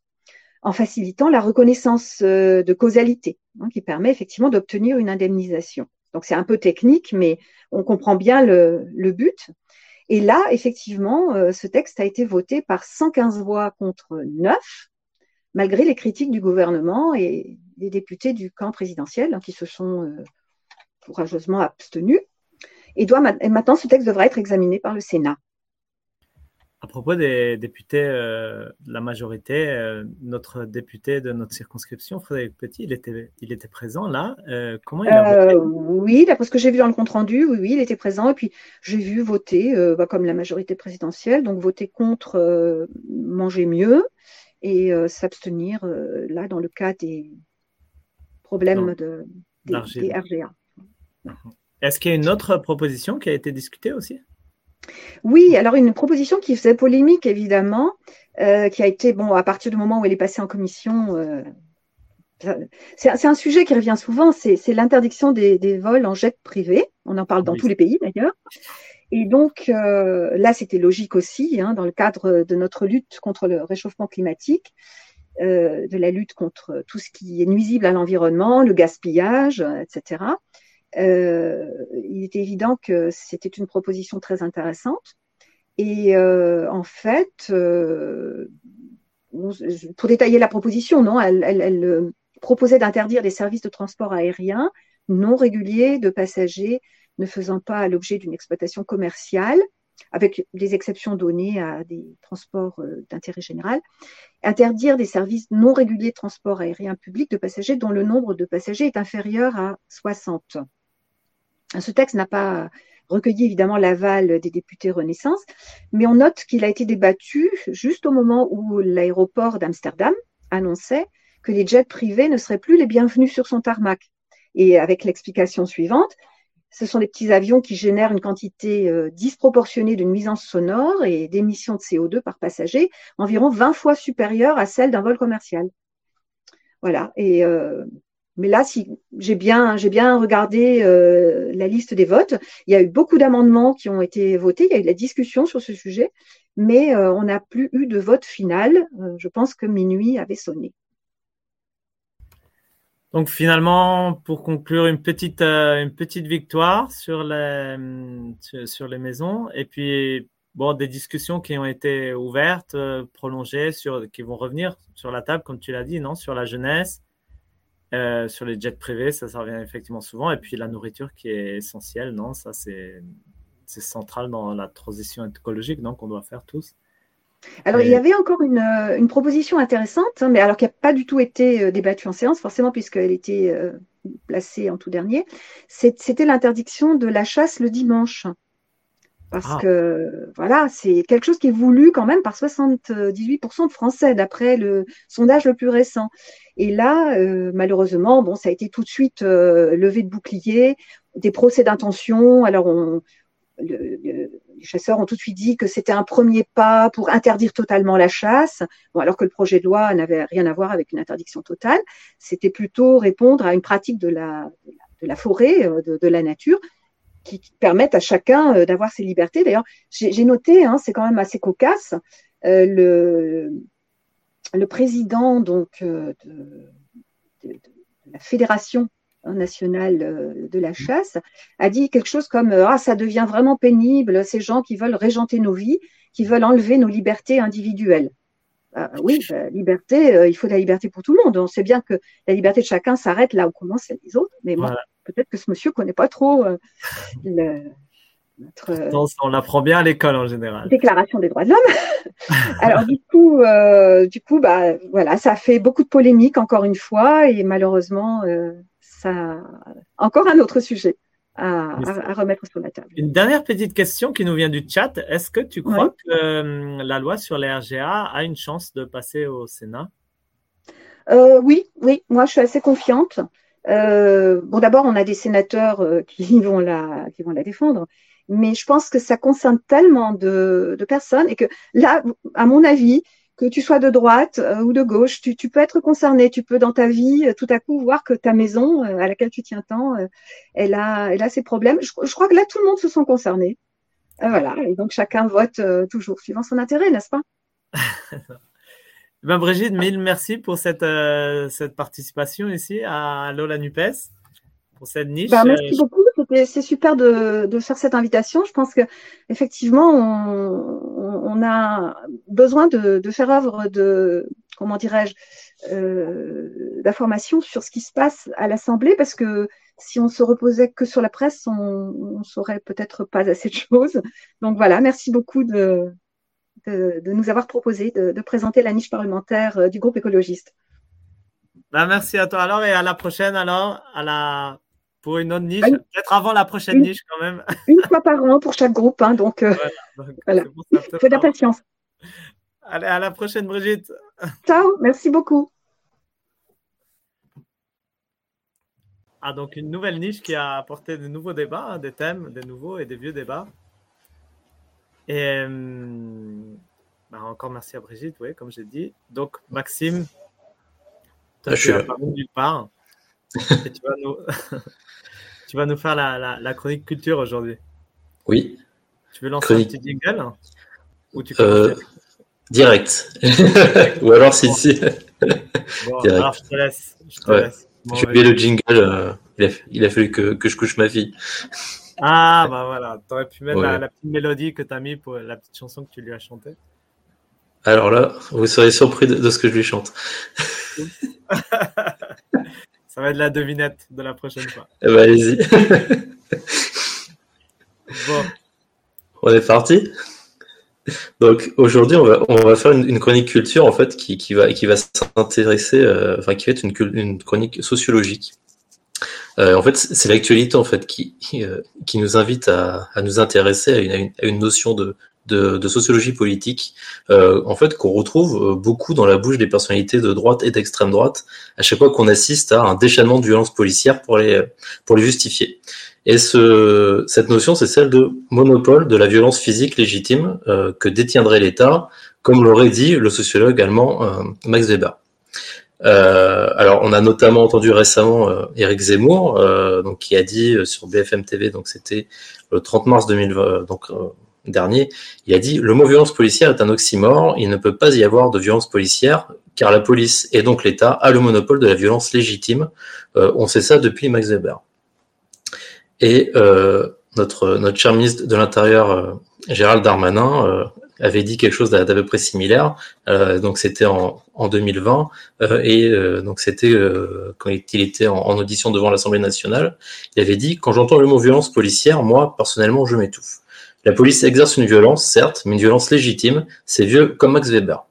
en facilitant la reconnaissance euh, de causalité, hein, qui permet effectivement d'obtenir une indemnisation. Donc c'est un peu technique, mais on comprend bien le, but. Et là, effectivement, euh, ce texte a été voté par 115 voix contre 9, malgré les critiques du gouvernement et des députés du camp présidentiel hein, qui se sont euh, courageusement abstenus. Et, doit, et maintenant, ce texte devra être examiné par le Sénat. À propos des députés euh, de la majorité, euh, notre député de notre circonscription, Frédéric Petit, il était, il était présent là. Euh, comment il a voté? Oui, d'après ce que j'ai vu dans le compte rendu, oui, oui, il était présent. Et puis j'ai vu voter, bah, comme la majorité présidentielle, donc voter contre manger mieux et s'abstenir là dans le cas des problèmes de, des RGA. Est-ce qu'il y a une autre proposition qui a été discutée aussi? Oui, alors une proposition qui faisait polémique, évidemment, euh, qui a été, bon, à partir du moment où elle est passée en commission, euh, c'est un sujet qui revient souvent, c'est l'interdiction des, vols en jet privé. On en parle dans tous les pays d'ailleurs. Et donc euh, là, c'était logique aussi, hein, dans le cadre de notre lutte contre le réchauffement climatique, de la lutte contre tout ce qui est nuisible à l'environnement, le gaspillage, etc. Euh, il était évident que c'était une proposition très intéressante. Et euh, en fait, euh, pour détailler la proposition, non, elle, proposait d'interdire des services de transport aérien non réguliers de passagers ne faisant pas l'objet d'une exploitation commerciale, avec des exceptions données à des transports d'intérêt général, interdire des services non réguliers de transport aérien public de passagers dont le nombre de passagers est inférieur à 60. Ce texte n'a pas recueilli évidemment l'aval des députés Renaissance, mais on note qu'il a été débattu juste au moment où l'aéroport d'Amsterdam annonçait que les jets privés ne seraient plus les bienvenus sur son tarmac. Et avec l'explication suivante, ce sont des petits avions qui génèrent une quantité euh, disproportionnée de nuisances sonores et d'émissions de CO2 par passager, environ 20 fois supérieure à celle d'un vol commercial. Voilà. Et euh, mais là, si j'ai bien, j'ai bien regardé euh, la liste des votes, il y a eu beaucoup d'amendements qui ont été votés, il y a eu de la discussion sur ce sujet, mais euh, on n'a plus eu de vote final. Euh, je pense que minuit avait sonné. Donc finalement, pour conclure, une petite, victoire sur les, maisons, et puis des discussions qui ont été ouvertes, prolongées, qui vont revenir sur la table, comme tu l'as dit, non, sur la jeunesse euh, sur les jets privés, ça, ça revient effectivement souvent. Et puis la nourriture qui est essentielle, non Ça, c'est central dans la transition écologique qu'on doit faire tous. Alors, il y avait encore une, euh, une proposition intéressante, hein, mais alors qui n'a pas du tout été euh, débattue en séance, forcément, puisqu'elle était placée en tout dernier. C'était l'interdiction de la chasse le dimanche. Parce ah. que voilà, c'est quelque chose qui est voulu quand même par 78% de Français, d'après le sondage le plus récent. Et là, euh, malheureusement, bon, ça a été tout de suite euh, levé de bouclier, des procès d'intention. Alors, on, les chasseurs ont tout de suite dit que c'était un premier pas pour interdire totalement la chasse, bon, alors que le projet de loi n'avait rien à voir avec une interdiction totale. C'était plutôt répondre à une pratique de la, de la forêt, euh, de, de la nature, qui, qui permettent à chacun euh, d'avoir ses libertés. D'ailleurs, j'ai noté, hein, c'est quand même assez cocasse, euh, le, le président donc euh, de, de- de la fédération nationale de la chasse a dit quelque chose comme ah ça devient vraiment pénible ces gens qui veulent régenter nos vies, qui veulent enlever nos libertés individuelles. Ah, oui, bah, liberté, euh, il faut de la liberté pour tout le monde. On sait bien que la liberté de chacun s'arrête là où commencent celle des autres, mais bon, Voilà. Peut-être que ce monsieur connaît pas trop euh, le- notre euh, Non, on l'apprend bien à l'école en général. déclaration des droits de l'homme. Alors du coup, euh, du coup, bah voilà, ça a fait beaucoup de polémiques encore une fois, et malheureusement, euh, ça encore un autre sujet à, remettre sur la table. Une dernière petite question qui nous vient du chat. Est-ce que tu crois Ouais. que euh, la loi sur les RGA a une chance de passer au Sénat? Oui, oui, moi je suis assez confiante. Euh, bon, d'abord, on a des sénateurs euh, qui vont la, qui vont la défendre, mais je pense que ça concerne tellement de, de personnes et que là, à mon avis, que tu sois de droite euh, ou de gauche, tu, tu peux être concerné. Tu peux dans ta vie tout à coup voir que ta maison à laquelle tu tiens tant, elle a, elle a ses problèmes. Je, je crois que là, tout le monde se sent concerné. Voilà, et donc chacun vote toujours suivant son intérêt, n'est-ce pas? Ben, Brigitte, mille merci pour cette, euh, cette participation ici à Lola Nupes, pour cette niche. Bah, Euh, merci beaucoup. C'est super de, de faire cette invitation. Je pense que effectivement, on, on- a besoin de, de faire œuvre de, comment dirais-je, euh, d'information sur ce qui se passe à l'Assemblée, parce que si on se reposait que sur la presse, on, on saurait peut-être pas assez de choses. Donc voilà, merci beaucoup de, de, de nous avoir proposé de, de présenter la niche parlementaire euh, du groupe écologiste. ben, merci à toi alors et à la prochaine alors, à la... pour une autre niche. Ah. Peut-être avant la prochaine niche quand même. Une fois par an pour chaque groupe, hein, donc euh, Donc, Voilà. il peut-être faut de la patience. Allez, à la prochaine Brigitte. Ciao, merci beaucoup. Ah, donc une nouvelle niche qui a apporté de nouveaux débats, hein, des thèmes, des nouveaux et des vieux débats. Et bah, encore merci à Brigitte, oui, comme j'ai dit. Donc, Maxime, toi, je tu là. apparu nulle part. et tu vas nous, tu vas nous faire la, la, la chronique culture aujourd'hui. Oui, Tu veux lancer Chronique. un petit jingle Ou tu euh, direct. Ou alors si, si. Bon, direct. alors je te laisse. Je te Ouais. laisse. Bon, J'ai vas-y. oublié le jingle. euh, il, a, il a fallu que, que je couche ma fille. Ah, bah voilà, t'aurais pu mettre la, Ouais. la petite mélodie que t'as mis pour la petite chanson que tu lui as chantée. Alors là, vous serez surpris de, de ce que je lui chante. Ça va être la devinette de la prochaine fois. Eh ben, allez-y. Bon, On est parti. Donc aujourd'hui, on va, on va faire une, une chronique culture en fait qui, qui va, qui va s'intéresser, euh, enfin qui va être une chronique sociologique. Euh, en fait, c'est l'actualité en fait qui, euh, qui nous invite à, à nous intéresser à une, une, notion de, de, sociologie politique, euh, en fait qu'on retrouve beaucoup dans la bouche des personnalités de droite et d'extrême droite à chaque fois qu'on assiste à un déchaînement de violence policière pour les, pour les justifier. Et ce, cette notion, c'est celle de monopole de la violence physique légitime que détiendrait l'État, comme l'aurait dit le sociologue allemand Max Weber. Euh, alors, on a notamment entendu récemment euh, Éric Zemmour, euh, donc qui a dit euh, sur BFM TV, donc c'était le 30 mars 2020, donc euh, dernier, il a dit le mot violence policière est un oxymore, il ne peut pas y avoir de violence policière car la police et donc l'État a le monopole de la violence légitime. Euh, on sait ça depuis Max Weber. Et notre, notre cher ministre de l'Intérieur, Gérald Darmanin, avait dit quelque chose d'à peu près similaire. Euh, donc c'était en, en 2020 euh, et euh, donc c'était euh, quand il était en, en audition devant l'Assemblée nationale. Il avait dit quand j'entends le mot violence policière, moi personnellement je m'étouffe. La police exerce une violence, certes, mais une violence légitime. C'est vieux comme Max Weber.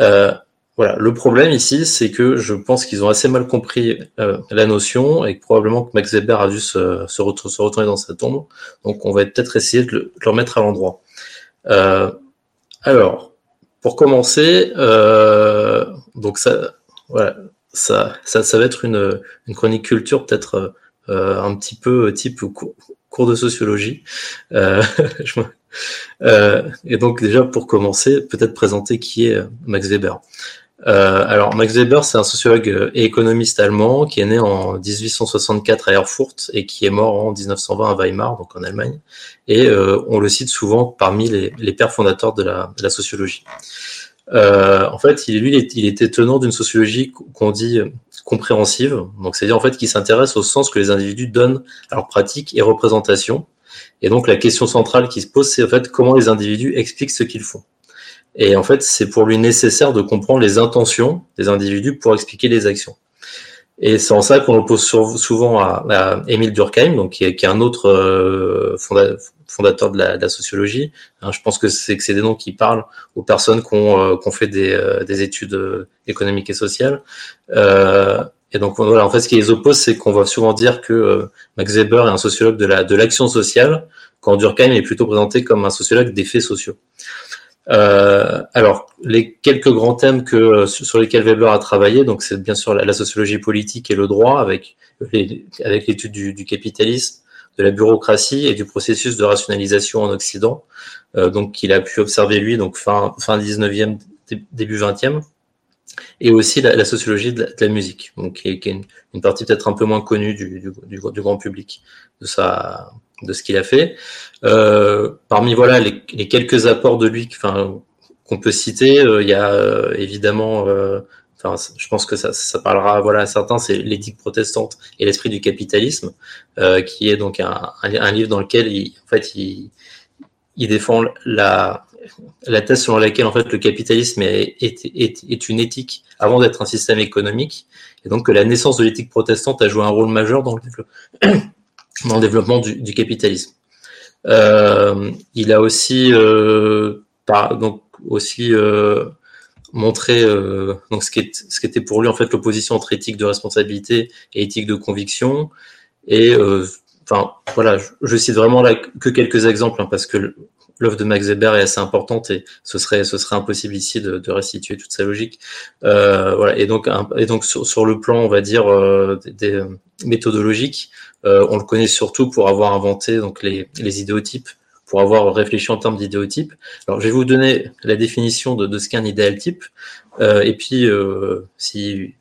Euh, voilà, le problème ici, c'est que je pense qu'ils ont assez mal compris euh, la notion et que probablement que Max Weber a dû se, se retourner dans sa tombe. Donc, on va peut-être essayer de le, de le remettre à l'endroit. Euh, alors, pour commencer, euh, donc ça, voilà, ça, ça, ça va être une, une chronique culture peut-être euh, un petit peu type cours, de sociologie. Euh, je euh, et donc déjà pour commencer, peut-être présenter qui est Max Weber. Alors, Max Weber, c'est un sociologue et économiste allemand qui est né en 1864 à Erfurt et qui est mort en 1920 à Weimar, donc en Allemagne. Et on le cite souvent parmi les, pères fondateurs de la, sociologie. en fait, il, lui, il était tenant d'une sociologie qu'on dit compréhensive, donc c'est-à-dire en fait qui s'intéresse au sens que les individus donnent à leur pratique et représentation. Et donc la question centrale qui se pose, c'est en fait comment les individus expliquent ce qu'ils font. Et en fait, c'est pour lui nécessaire de comprendre les intentions des individus pour expliquer les actions. Et c'est en ça qu'on oppose souvent à, à Émile Durkheim, donc qui est, qui est un autre euh, fondateur de la, de la sociologie. Hein, je pense que c'est que c'est des noms qui parlent aux personnes qui ont, euh, fait des, euh, des, études euh, économiques et sociales. et donc voilà, en fait, ce qui les oppose, c'est qu'on va souvent dire que Max Weber est un sociologue de la de l'action sociale, quand Durkheim est plutôt présenté comme un sociologue des faits sociaux. Euh, alors, les quelques grands thèmes que, sur lesquels Weber a travaillé, donc c'est bien sûr la, sociologie politique et le droit, avec, avec l'étude du, du, capitalisme, de la bureaucratie et du processus de rationalisation en Occident, euh, donc qu'il a pu observer lui, donc fin, fin 19e, début 20e, et aussi la, sociologie de la, musique, donc qui est, qui est une, une, partie peut-être un peu moins connue du, du, du, du grand public de sa de ce qu'il a fait. Euh, parmi voilà les, les, quelques apports de lui, qu'on peut citer, euh, il y a euh, évidemment, euh, je pense que ça, ça parlera voilà à certains, c'est l'éthique protestante et l'esprit du capitalisme, qui est donc un, un, livre dans lequel il, en fait il, il défend la la thèse selon laquelle en fait le capitalisme est, est, est, est une éthique avant d'être un système économique, et donc que la naissance de l'éthique protestante a joué un rôle majeur dans le dans le développement du, capitalisme. Euh, il a aussi, euh, donc aussi euh, montré donc ce qui, est, ce qui était pour lui en fait l'opposition entre éthique de responsabilité et éthique de conviction. Et enfin voilà, je, je, cite vraiment là que quelques exemples hein, parce que l'œuvre de Max Weber est assez importante et ce serait ce serait impossible ici de, de restituer toute sa logique. Euh, voilà et donc un, et donc sur, sur, le plan on va dire euh, des, des méthodologiques, euh, on le connaît surtout pour avoir inventé donc les, les idéotypes, pour avoir réfléchi en termes d'idéotypes. Alors, je vais vous donner la définition de, de ce qu'est un idéal type, euh, et puis euh, si,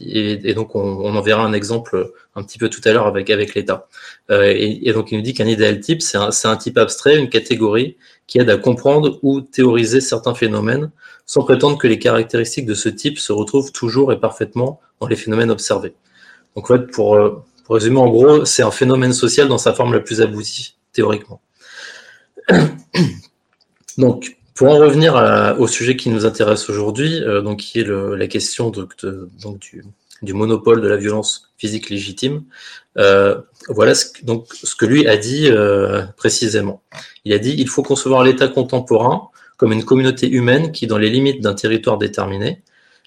et, donc on, en verra un exemple un petit peu tout à l'heure avec avec l'État. Euh, et, et, donc il nous dit qu'un idéal type, c'est un, un type abstrait, une catégorie qui aide à comprendre ou théoriser certains phénomènes, sans prétendre que les caractéristiques de ce type se retrouvent toujours et parfaitement dans les phénomènes observés. Donc en fait, pour, euh, pour résumer, en gros, c'est un phénomène social dans sa forme la plus aboutie, théoriquement. Donc, pour en revenir à, au sujet qui nous intéresse aujourd'hui, euh, donc qui est le, la question de, de, donc du, du, monopole de la violence physique légitime, euh, voilà ce donc, ce que lui a dit euh, précisément. Il a dit il faut concevoir l'État contemporain comme une communauté humaine qui, dans les limites d'un territoire déterminé,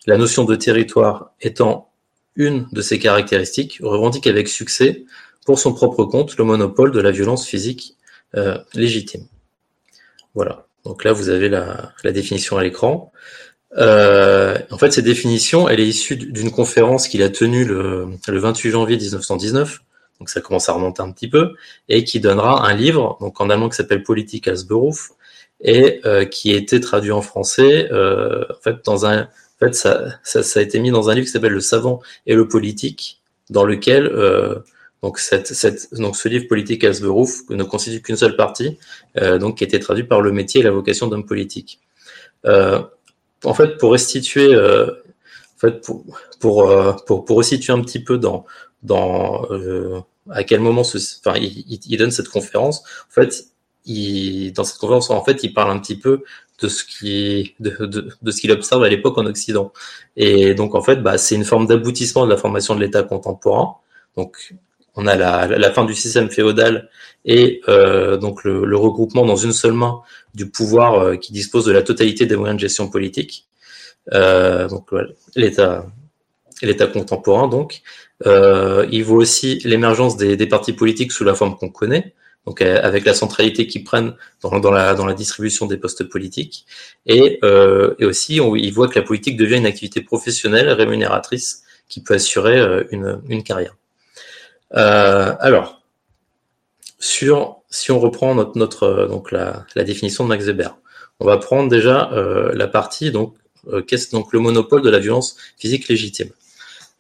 la notion de territoire étant une de ses caractéristiques, revendique avec succès, pour son propre compte, le monopole de la violence physique euh, légitime. Voilà. Donc là, vous avez la, définition à l'écran. Euh, en fait, cette définition, elle est issue d'une conférence qu'il a tenue le, le, 28 janvier 1919. Donc ça commence à remonter un petit peu et qui donnera un livre, donc en allemand qui s'appelle Politik als Beruf et euh, qui a été traduit en français, euh, en fait ça, ça, a été mis dans un livre qui s'appelle Le savant et le politique, dans lequel euh, donc, cette, cette, donc ce livre Politique Asberuf ne constitue qu'une seule partie, euh, donc qui a été traduit par le métier et la vocation d'homme politique. Euh, en fait, pour restituer, euh, en fait, pour, pour, euh, pour, pour, restituer un petit peu dans, dans à quel moment ce, enfin, il, il, donne cette conférence, en fait, il, dans cette conférence, en fait, il parle un petit peu de ce qui de, de, de ce qu'il observe à l'époque en Occident. Et donc en fait, bah, c'est une forme d'aboutissement de la formation de l'État contemporain. Donc on a la, fin du système féodal et euh, donc le, regroupement dans une seule main du pouvoir euh, qui dispose de la totalité des moyens de gestion politique. Euh, donc l'État contemporain donc. Il voit aussi l'émergence des, partis politiques sous la forme qu'on connaît donc avec la centralité qu'ils prennent dans, la, distribution des postes politiques. Et, aussi, on, ils voient que la politique devient une activité professionnelle, rémunératrice, qui peut assurer une carrière. Euh, alors, sur, si on reprend notre, notre donc la, la définition de Max Weber, on va prendre déjà euh, la partie donc qu'est-ce donc le monopole de la violence physique légitime.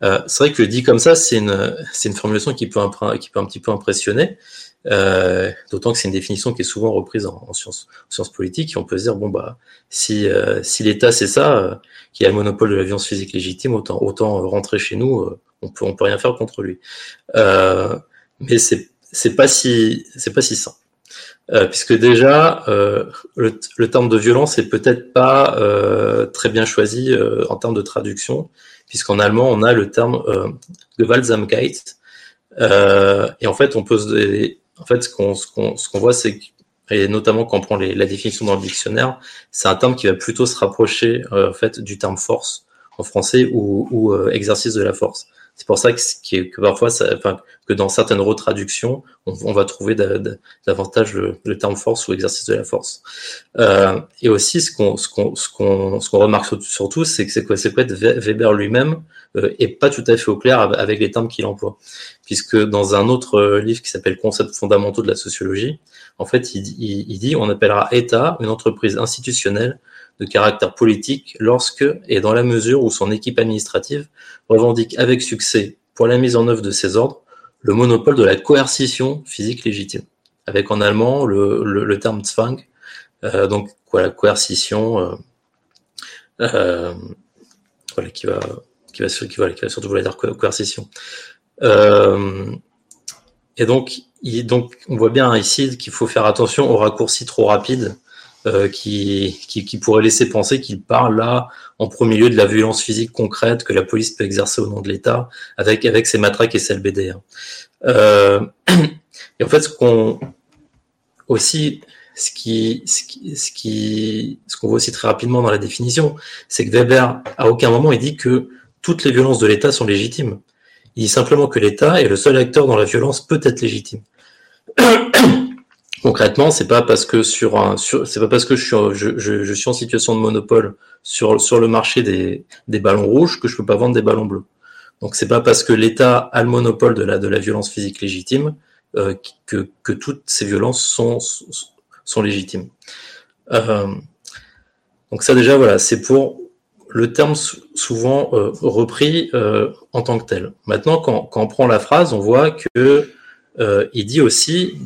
c'est vrai que dit comme ça, c'est une, une formulation qui peut, un, qui peut un petit peu impressionner, euh, D'autant que c'est une définition qui est souvent reprise en, en, sciences, sciences, politiques, et on peut se dire bon bah si euh, si l'État c'est ça, euh, qui a le monopole de la violence physique légitime, autant autant rentrer chez nous, euh, on peut on peut rien faire contre lui. Euh, mais c'est c'est pas si c'est pas si simple. puisque déjà le, le, terme de violence est peut-être pas très bien choisi en termes de traduction, puisqu'en allemand on a le terme Gewaltsamkeit, et en fait on peut se en fait, ce qu'on ce qu'on ce qu'on voit, c'est et notamment quand on prend les, la définition dans le dictionnaire, c'est un terme qui va plutôt se rapprocher euh, en fait du terme force en français ou, ou euh, exercice de la force. C'est pour ça que, que parfois, ça, enfin, que dans certaines retraductions, on, va trouver davantage le, le, terme force ou exercice de la force. Euh, et aussi, ce qu'on ce qu'on ce remarque surtout, c'est que c'est quoi, c'est être Weber lui-même euh, est pas tout à fait au clair avec les termes qu'il emploie, puisque dans un autre euh, livre qui s'appelle Concepts fondamentaux de la sociologie, en fait, il, il, il dit on appellera État une entreprise institutionnelle de caractère politique lorsque et dans la mesure où son équipe administrative revendique avec succès pour la mise en œuvre de ses ordres le monopole de la coercition physique légitime, avec en allemand le, le, terme Zwang, euh, donc quoi, la coercition, euh, euh, voilà, qui va, qui va, surtout vouloir dire coercition. Et donc, on voit bien ici qu'il faut faire attention aux raccourcis trop rapides euh, qui, qui, qui, pourrait laisser penser qu'il parle là en premier lieu de la violence physique concrète que la police peut exercer au nom de l'État avec avec ses matraques et ses LBD. Euh, et en fait, ce qu'on aussi ce qui ce qui ce qui ce qu'on voit aussi très rapidement dans la définition, c'est que Weber à aucun moment il dit que toutes les violences de l'État sont légitimes. Il dit simplement que l'État est le seul acteur dont la violence peut être légitime. Concrètement, c'est pas parce que sur un, c'est pas parce que je suis, en situation de monopole sur sur le marché des, des ballons rouges que je peux pas vendre des ballons bleus. Donc c'est pas parce que l'État a le monopole de la de la violence physique légitime euh, que que toutes ces violences sont sont légitimes. Euh, donc ça déjà voilà, c'est pour le terme souvent euh, repris en tant que tel. Maintenant, quand, quand on prend la phrase, on voit que il dit aussi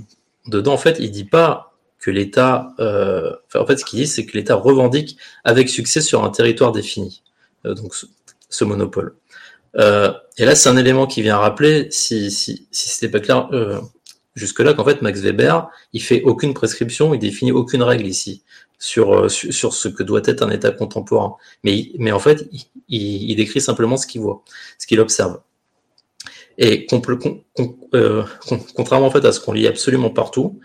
dedans, en fait, il dit pas que l'État, euh, enfin, en fait, ce qu'il dit, c'est que l'État revendique avec succès sur un territoire défini, euh, donc ce, monopole. Euh, et là, c'est un élément qui vient rappeler, si, si, si c'était pas clair euh, jusque-là, qu'en fait, Max Weber, il fait aucune prescription, il définit aucune règle ici sur, sur, sur ce que doit être un État contemporain. Mais, mais en fait, il, il décrit simplement ce qu'il voit, ce qu'il observe. Et euh, contrairement en fait à ce qu'on lit absolument partout,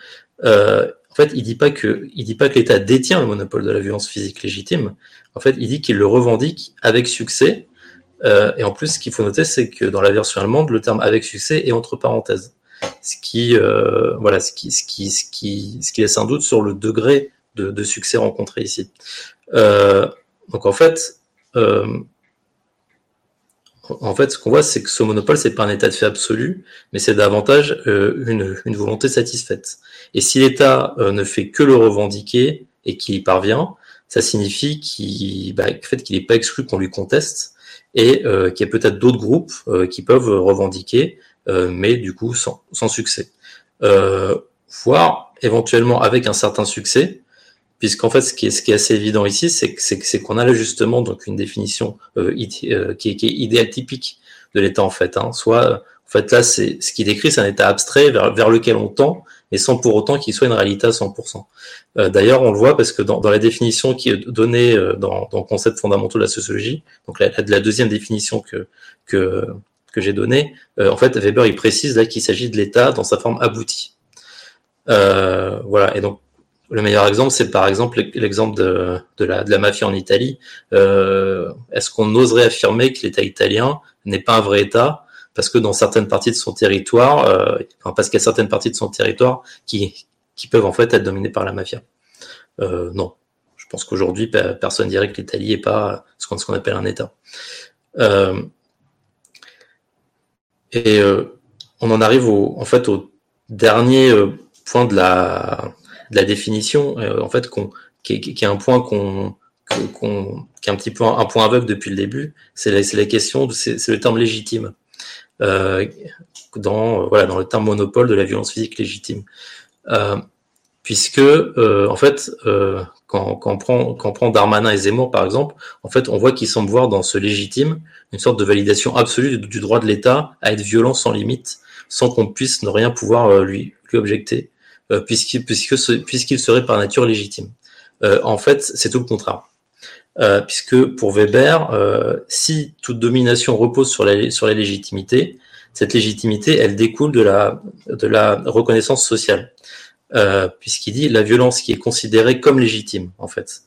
euh, en fait, il dit pas que il dit pas que l'État détient le monopole de la violence physique légitime. En fait, il dit qu'il le revendique avec succès. Euh, et en plus, ce qu'il faut noter, c'est que dans la version allemande, le terme avec succès est entre parenthèses, ce qui euh, voilà, ce qui ce qui ce qui ce qui laisse un doute sur le degré de, de succès rencontré ici. Euh, donc en fait, euh, en fait, ce qu'on voit, c'est que ce monopole, c'est pas un état de fait absolu, mais c'est davantage euh, une, volonté satisfaite. Et si l'État euh, ne fait que le revendiquer et qu'il y parvient, ça signifie qu'il bah, qu'il n'est pas exclu qu'on lui conteste et euh, qu'il y a peut-être d'autres groupes qui peuvent revendiquer, mais du coup sans, succès. Voire éventuellement avec un certain succès, puisqu'en fait, ce qui est, ce qui est assez évident ici, c'est qu'on a là justement donc une définition euh, euh, qui, est, qui est idéal typique de l'état en fait. Hein. Soit, en fait, là, c'est ce qui décrit, c'est un état abstrait vers, vers lequel on tend, mais sans pour autant qu'il soit une réalité à 100%. Euh, D'ailleurs, on le voit parce que dans, dans, la définition qui est donnée euh, dans, dans le concept fondamentaux de la sociologie, donc la, la deuxième définition que que, que j'ai donnée, euh, en fait, Weber il précise là qu'il s'agit de l'état dans sa forme aboutie. Euh, voilà, et donc le meilleur exemple, c'est par exemple l'exemple de, la, mafia en Italie. Euh, Est-ce qu'on oserait affirmer que l'État italien n'est pas un vrai État? Parce que dans certaines parties de son territoire, euh, parce qu'il y a certaines parties de son territoire qui, peuvent en fait être dominées par la mafia euh, Non. Je pense qu'aujourd'hui, personne dirait que l'Italie n'est pas ce qu'on qu appelle un État. Et on en arrive au, en fait au dernier point de la de la définition, euh, en fait, qu'on, qui, qui, est un point qu'on qui est un petit peu un, point aveugle depuis le début, c'est la, question, c'est, le terme légitime. Euh, dans, voilà, dans le terme monopole de la violence physique légitime. Euh, puisque, euh, en fait, euh, quand, quand, on prend, quand on prend Darmanin et Zemmour, par exemple, en fait, on voit qu'ils semblent voir dans ce légitime une sorte de validation absolue du, du droit de l'État à être violent sans limite, sans qu'on puisse ne rien pouvoir lui, lui objecter, puisqu'il puisque, serait par nature légitime. en fait, c'est tout le contraire. Euh, puisque pour Weber, euh, si toute domination repose sur la, sur la légitimité, cette légitimité, elle découle de la, de la reconnaissance sociale, euh, puisqu'il dit la violence qui est considérée comme légitime, en fait,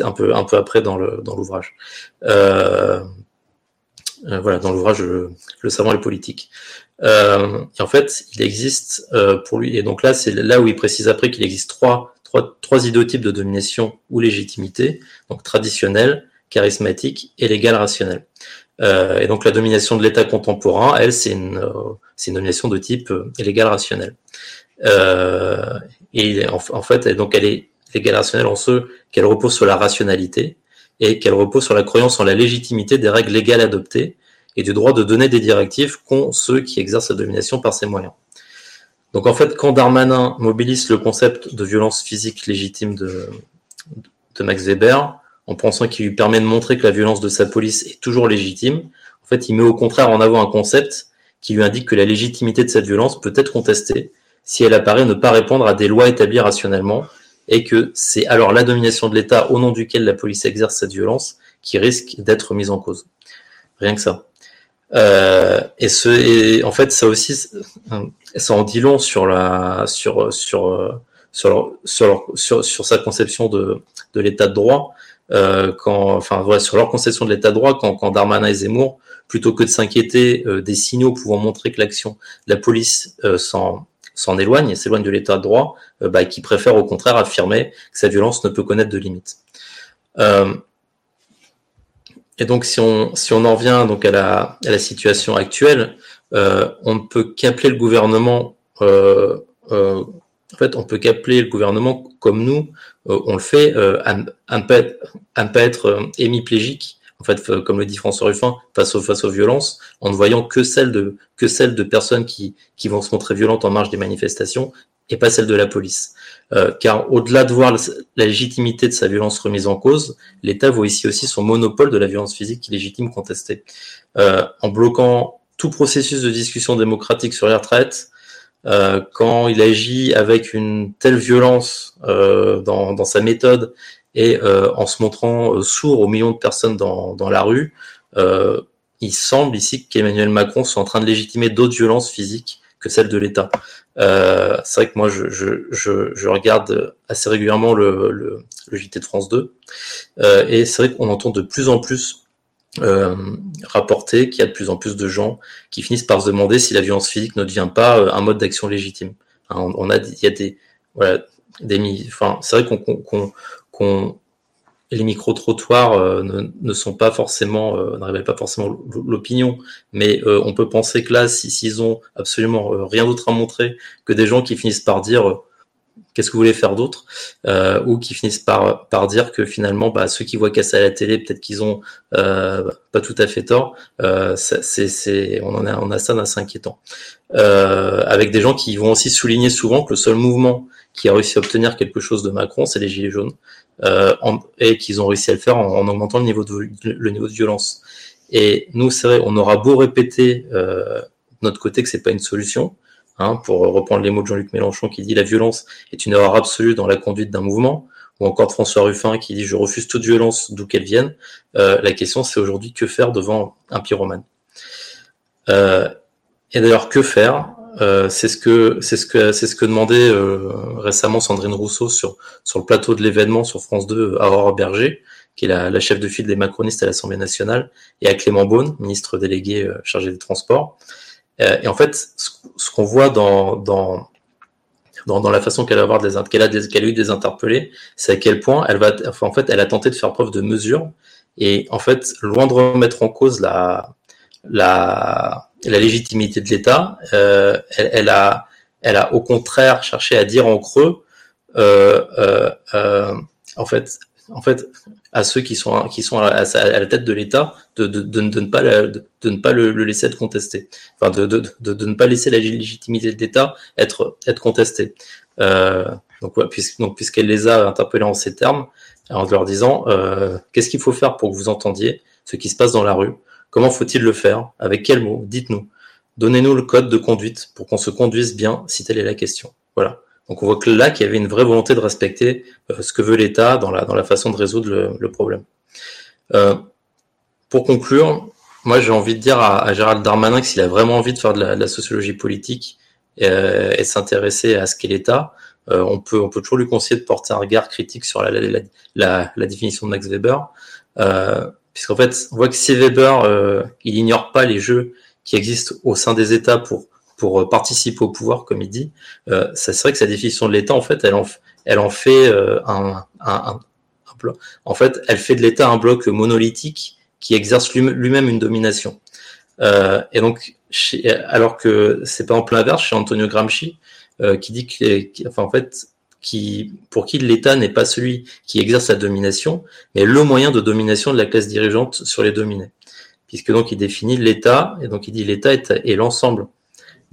un peu, un peu après dans dans l'ouvrage. Euh, euh voilà, dans l'ouvrage le, le, savant et politique. Euh, et en fait, il existe pour lui, et donc là, c'est là où il précise après qu'il existe trois trois, trois idéotypes de domination ou légitimité, donc traditionnelle, charismatique et légale rationnelle. Euh, et donc la domination de l'État contemporain, elle, c'est une, euh, une domination de type euh, légal rationnel. Euh, et en, en, fait, donc elle est légale rationnelle en ce qu'elle repose sur la rationalité et qu'elle repose sur la croyance en la légitimité des règles légales adoptées et du droit de donner des directives qu'ont ceux qui exercent la domination par ces moyens. Donc en fait, quand Darmanin mobilise le concept de violence physique légitime de, de Max Weber, en pensant qu'il lui permet de montrer que la violence de sa police est toujours légitime, en fait, il met au contraire en avant un concept qui lui indique que la légitimité de cette violence peut être contestée si elle apparaît ne pas répondre à des lois établies rationnellement, et que c'est alors la domination de l'État au nom duquel la police exerce cette violence qui risque d'être mise en cause. Rien que ça. Euh, et, ce, et en fait, ça aussi, ça en dit long sur la, sur, sur, sur, sur, sur, sur sa conception de, de l'état de droit, euh, quand, enfin, voilà, sur leur conception de l'état de droit, quand, quand Darmanin et Zemmour, plutôt que de s'inquiéter euh, des signaux pouvant montrer que l'action de la police euh, s'en, s'en éloigne, s'éloigne de l'état de droit, euh, bah, qui préfère au contraire affirmer que sa violence ne peut connaître de limites. Euh, et donc, si on, si on en revient donc à la, à la situation actuelle, euh, on ne peut qu'appeler le gouvernement euh, euh, en fait, on peut qu'appeler le gouvernement comme nous, on le fait, à, ne pas être, hémiplégique, en fait, comme le dit François Ruffin, face aux, face aux violences, en ne voyant que celles de, que celles de personnes qui, qui vont se montrer violentes en marge des manifestations et pas celles de la police. Euh, car au-delà de voir la légitimité de sa violence remise en cause, l'État voit ici aussi son monopole de la violence physique légitime contestée. Euh, en bloquant tout processus de discussion démocratique sur les retraites, euh, quand il agit avec une telle violence dans, sa méthode et en se montrant sourd aux millions de personnes dans, dans la rue, il semble ici qu'Emmanuel Macron soit en train de légitimer d'autres violences physiques que celles de l'État. Euh, c'est vrai que moi, je, je, je, je, regarde assez régulièrement le, le, le JT de France 2, et c'est vrai qu'on entend de plus en plus euh, rapporté qu'il y a de plus en plus de gens qui finissent par se demander si la violence physique ne devient pas euh, un mode d'action légitime. On, a, il y a des, voilà, des, enfin, c'est vrai qu'on, qu'on, qu'on, les micro-trottoirs euh, ne, ne, sont pas forcément, euh, ne révèlent pas forcément l'opinion, mais euh, on peut penser que là, s'ils si, ont absolument euh, rien d'autre à montrer que des gens qui finissent par dire qu'est-ce que vous voulez faire d'autre euh, ou qui finissent par par dire que finalement bah, ceux qui voient casser à la télé peut-être qu'ils ont euh, pas tout à fait tort euh, c'est on en a on a ça d'assez inquiétant. Euh, avec des gens qui vont aussi souligner souvent que le seul mouvement qui a réussi à obtenir quelque chose de Macron c'est les gilets jaunes. euh, en, et qu'ils ont réussi à le faire en, en, augmentant le niveau de le niveau de violence et nous c'est vrai on aura beau répéter euh, de notre côté que c'est pas une solution Hein, pour reprendre les mots de Jean-Luc Mélenchon qui dit la violence est une erreur absolue dans la conduite d'un mouvement, ou encore de François Ruffin qui dit je refuse toute violence d'où qu'elle vienne. Euh, la question c'est aujourd'hui que faire devant un pyromane. Euh, et d'ailleurs que faire euh, C'est ce que c'est ce que c'est ce que demandait euh, récemment Sandrine Rousseau sur sur le plateau de l'événement sur France 2 à Aurore Berger, qui est la, la, chef de file des macronistes à l'Assemblée nationale, et à Clément Beaune, ministre délégué euh, chargé des Transports. Euh, et en fait, ce, ce qu'on voit dans, dans, dans, la façon qu'elle va des, qu'elle a, qu'elle a eu des interpellés, c'est à quel point elle va, enfin, en fait, elle a tenté de faire preuve de mesure. Et en fait, loin de remettre en cause la, la, la légitimité de l'État, euh, elle, elle, a, elle a au contraire cherché à dire en creux, euh, euh, en fait, en fait, à ceux qui sont, qui sont à, la, la tête de l'État de, de, de, ne pas, de, ne pas le, le, laisser être contesté. Enfin, de, ne pas laisser la légitimité de l'État être, être contestée. Euh, donc, ouais, donc, puisqu'elle les a interpellés en ces termes, en leur disant euh, qu'est-ce qu'il faut faire pour que vous entendiez ce qui se passe dans la rue Comment faut-il le faire? Avec quels mots Dites-nous. Donnez-nous le code de conduite pour qu'on se conduise bien, si telle est la question. Voilà. Donc on voit que là, qu'il y avait une vraie volonté de respecter euh, ce que veut l'État dans la, dans la façon de résoudre le, problème. Euh, pour conclure, moi j'ai envie de dire à, à Gérald Darmanin que s'il a vraiment envie de faire de la, de sociologie politique et, euh, et s'intéresser à ce qu'est l'État, on, peut, on peut toujours lui conseiller de porter un regard critique sur la, la définition de Max Weber. Euh, puisqu'en fait, on voit que si Weber, euh, il ignore pas les jeux qui existent au sein des États pour pour participer au pouvoir, comme il dit, euh, ça serait que sa définition de l'État, en fait, elle en, elle en fait euh, un, un, un, bloc. En fait, elle fait de l'État un bloc monolithique qui exerce lui-même une domination. Euh, et donc, alors que c'est pas en plein l'inverse chez Antonio Gramsci, euh, qui dit que, enfin, en fait, qui, pour qui l'État n'est pas celui qui exerce la domination, mais le moyen de domination de la classe dirigeante sur les dominés. Puisque donc il définit l'État, et donc il dit l'État est, l'ensemble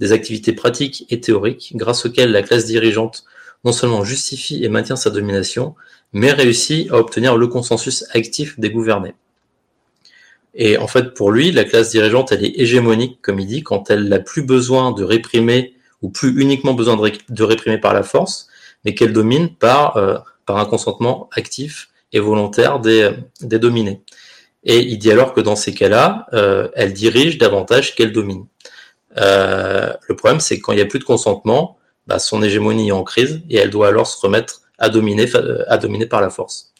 des activités pratiques et théoriques grâce auxquelles la classe dirigeante non seulement justifie et maintient sa domination, mais réussit à obtenir le consensus actif des gouvernés. Et en fait, pour lui, la classe dirigeante, elle est hégémonique, comme il dit, quand elle n'a plus besoin de réprimer ou plus uniquement besoin de réprimer par la force, mais qu'elle domine par, euh, par un consentement actif et volontaire des, des dominés. Et il dit alors que dans ces cas-là, euh, elle dirige davantage qu'elle domine. Euh, le problème, c'est que quand il n'y a plus de consentement, bah, son hégémonie est en crise et elle doit alors se remettre à dominer, à dominer par la force.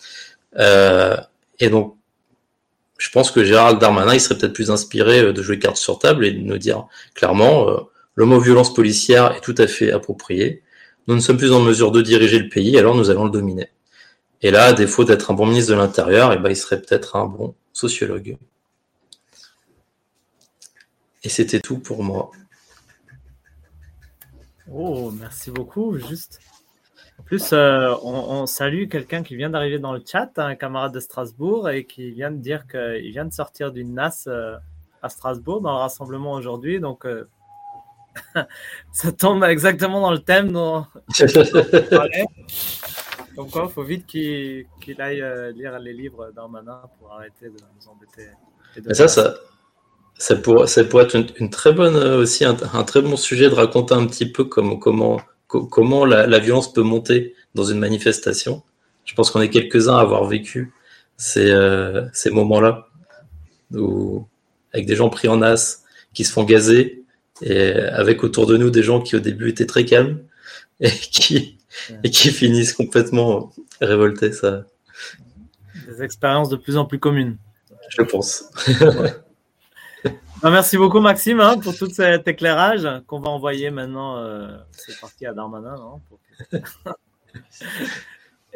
Euh, et donc, je pense que Gérald Darmanin, il serait peut-être plus inspiré de jouer carte sur table et de nous dire clairement, euh, le mot violence policière est tout à fait approprié. Nous ne sommes plus en mesure de diriger le pays, alors nous allons le dominer. Et là, à défaut d'être un bon ministre de l'Intérieur, eh ben, il serait peut-être un bon sociologue. Et c'était tout pour moi. Oh, merci beaucoup. Juste. En plus, euh, on, salue quelqu'un qui vient d'arriver dans le chat, un camarade de Strasbourg, et qui vient de dire qu'il vient de sortir d'une NAS euh, à Strasbourg dans le rassemblement aujourd'hui. Donc, euh, ça tombe exactement dans le thème dont Donc, il faut vite qu'il qu aille lire les livres d'Armanin pour arrêter de nous embêter. De ça, ça, ça pourrait, ça pourrait être une, une très bonne aussi un, un, très bon sujet de raconter un petit peu comment comment comment la, la, violence peut monter dans une manifestation. Je pense qu'on est quelques-uns à avoir vécu ces, euh, ces moments-là où avec des gens pris en as qui se font gazer et avec autour de nous des gens qui au début étaient très calmes et qui et qui finissent complètement révoltés. Ça. Des expériences de plus en plus communes. Je pense. Merci beaucoup Maxime hein, pour tout cet éclairage qu'on va envoyer maintenant. Euh, c'est parti à Darmanin. Non pour...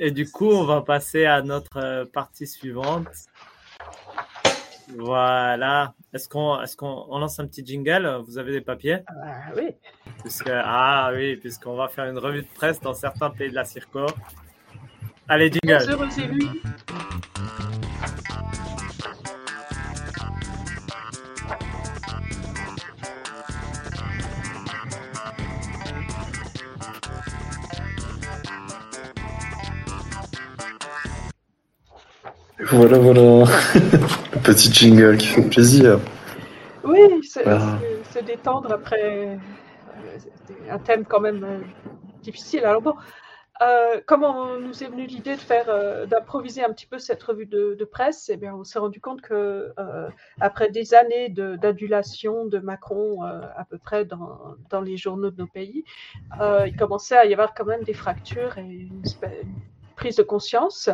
Et du coup, on va passer à notre euh, partie suivante. Voilà. Est-ce qu'on est lance un petit jingle? Vous avez des papiers? Ah oui. Puisque, ah oui, puisqu'on va faire une revue de presse dans certains pays de la Circo. Allez, jingle. Heureux Voilà, voilà. Le petit jingle qui fait plaisir. Oui, se détendre après un thème quand même difficile. Alors bon, euh, comment nous est venue l'idée de faire, euh, d'improviser un petit peu cette revue de, de presse? Eh bien, on s'est rendu compte que euh, après des années d'adulation de, de, Macron à peu près dans, dans, les journaux de nos pays, il commençait à y avoir quand même des fractures et une, une prise de conscience.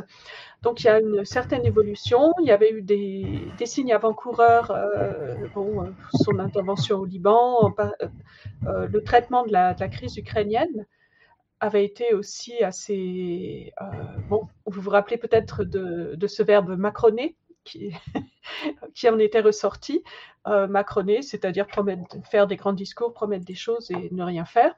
Donc il y a une certaine évolution. Il y avait eu des, signes avant-coureurs, euh, bon, son intervention au Liban, euh, le traitement de la, crise ukrainienne avait été aussi assez euh, bon. Vous vous rappelez peut-être de, ce verbe macroner qui, en était ressorti. macroner, c'est-à-dire promettre, faire des grands discours, promettre des choses et ne rien faire.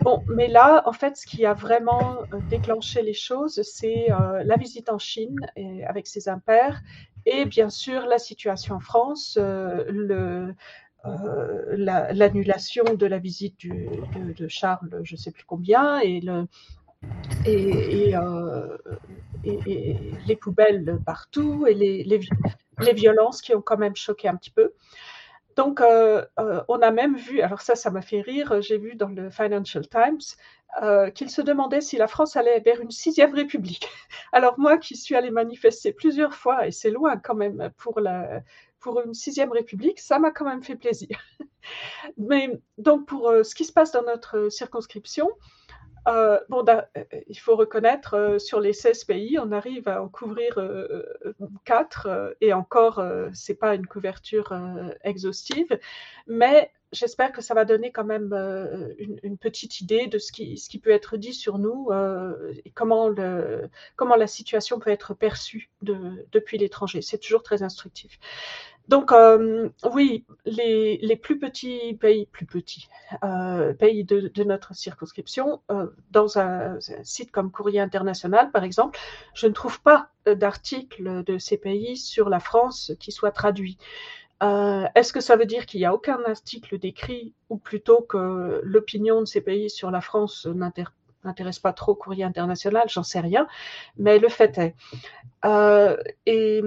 Bon, mais là, en fait, ce qui a vraiment déclenché les choses, c'est la visite en Chine et, avec ses impairs et bien sûr la situation en France, le, l'annulation de la visite du, de, Charles, je ne sais plus combien, et, le, et, et, les poubelles partout, et les, les, les, violences qui ont quand même choqué un petit peu. Donc, euh, euh, on a même vu, alors ça, ça m'a fait rire, j'ai vu dans le Financial Times euh, qu'il se demandait si la France allait vers une sixième république. Alors moi qui suis allée manifester plusieurs fois, et c'est loin quand même pour, pour une sixième république, ça m'a quand même fait plaisir. Mais donc pour ce qui se passe dans notre circonscription, euh, bon, euh, il faut reconnaître, euh, sur les 16 pays, on arrive à en couvrir 4, et encore, c'est pas une couverture exhaustive, mais j'espère que ça va donner quand même une, petite idée de ce qui, ce peut être dit sur nous et comment, la situation peut être perçue de, depuis l'étranger. C'est toujours très instructif. Donc euh, oui, les, plus petits pays, plus petits euh, pays de, notre circonscription, euh, dans un, site comme Courrier International par exemple, je ne trouve pas d'article de ces pays sur la France qui soit traduit. Est-ce que ça veut dire qu'il n'y a aucun article décrit, ou plutôt que l'opinion de ces pays sur la France n'intéresse pas trop Courrier International, j'en sais rien, mais le fait est. Euh, et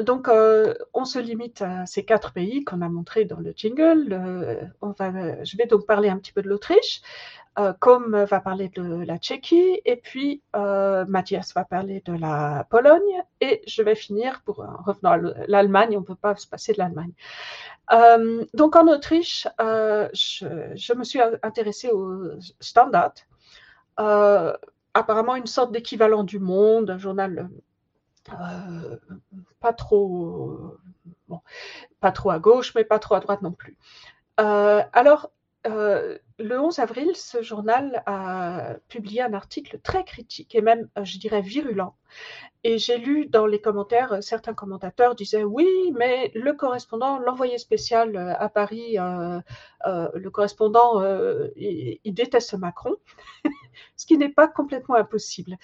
donc, euh, on se limite à ces quatre pays qu'on a montrés dans le jingle. Euh, on va, je vais donc parler un petit peu de l'Autriche. Euh, Com va parler de la Tchéquie et puis euh, Mathias va parler de la Pologne et je vais finir pour revenant à l'Allemagne. On ne peut pas se passer de l'Allemagne. donc en Autriche, je, je, me suis intéressée au Standard, apparemment une sorte d'équivalent du Monde, un journal euh, pas trop, bon, pas trop à gauche, mais pas trop à droite non plus. Euh, alors, euh, le 11 avril, ce journal a publié un article très critique et même, je dirais, virulent. Et j'ai lu dans les commentaires, certains commentateurs disaient oui, mais le correspondant, l'envoyé spécial à Paris, euh, euh, le correspondant, il, déteste Macron. ce qui n'est pas complètement impossible.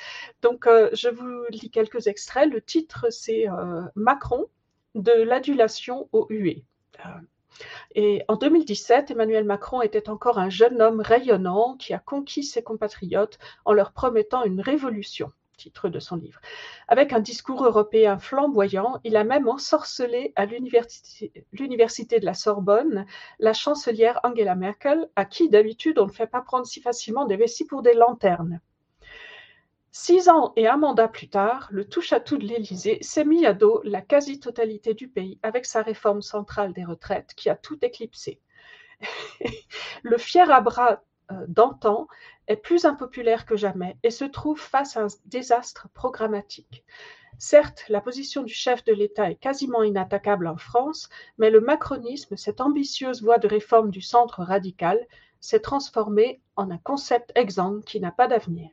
Donc, euh, je vous lis quelques extraits. Le titre, c'est euh, Macron, de l'adulation au huée. Et en 2017, Emmanuel Macron était encore un jeune homme rayonnant qui a conquis ses compatriotes en leur promettant une révolution titre de son livre. Avec un discours européen flamboyant, il a même ensorcelé à l'université de la Sorbonne la chancelière Angela Merkel, à qui d'habitude on ne fait pas prendre si facilement des vessies pour des lanternes. Six ans et un mandat plus tard, le touche-à-tout de l'Élysée s'est mis à dos la quasi-totalité du pays avec sa réforme centrale des retraites qui a tout éclipsé. le fier à bras euh, d'antan est plus impopulaire que jamais et se trouve face à un désastre programmatique. Certes, la position du chef de l'État est quasiment inattaquable en France, mais le macronisme, cette ambitieuse voie de réforme du centre radical, s'est transformé en un concept exsangue qui n'a pas d'avenir.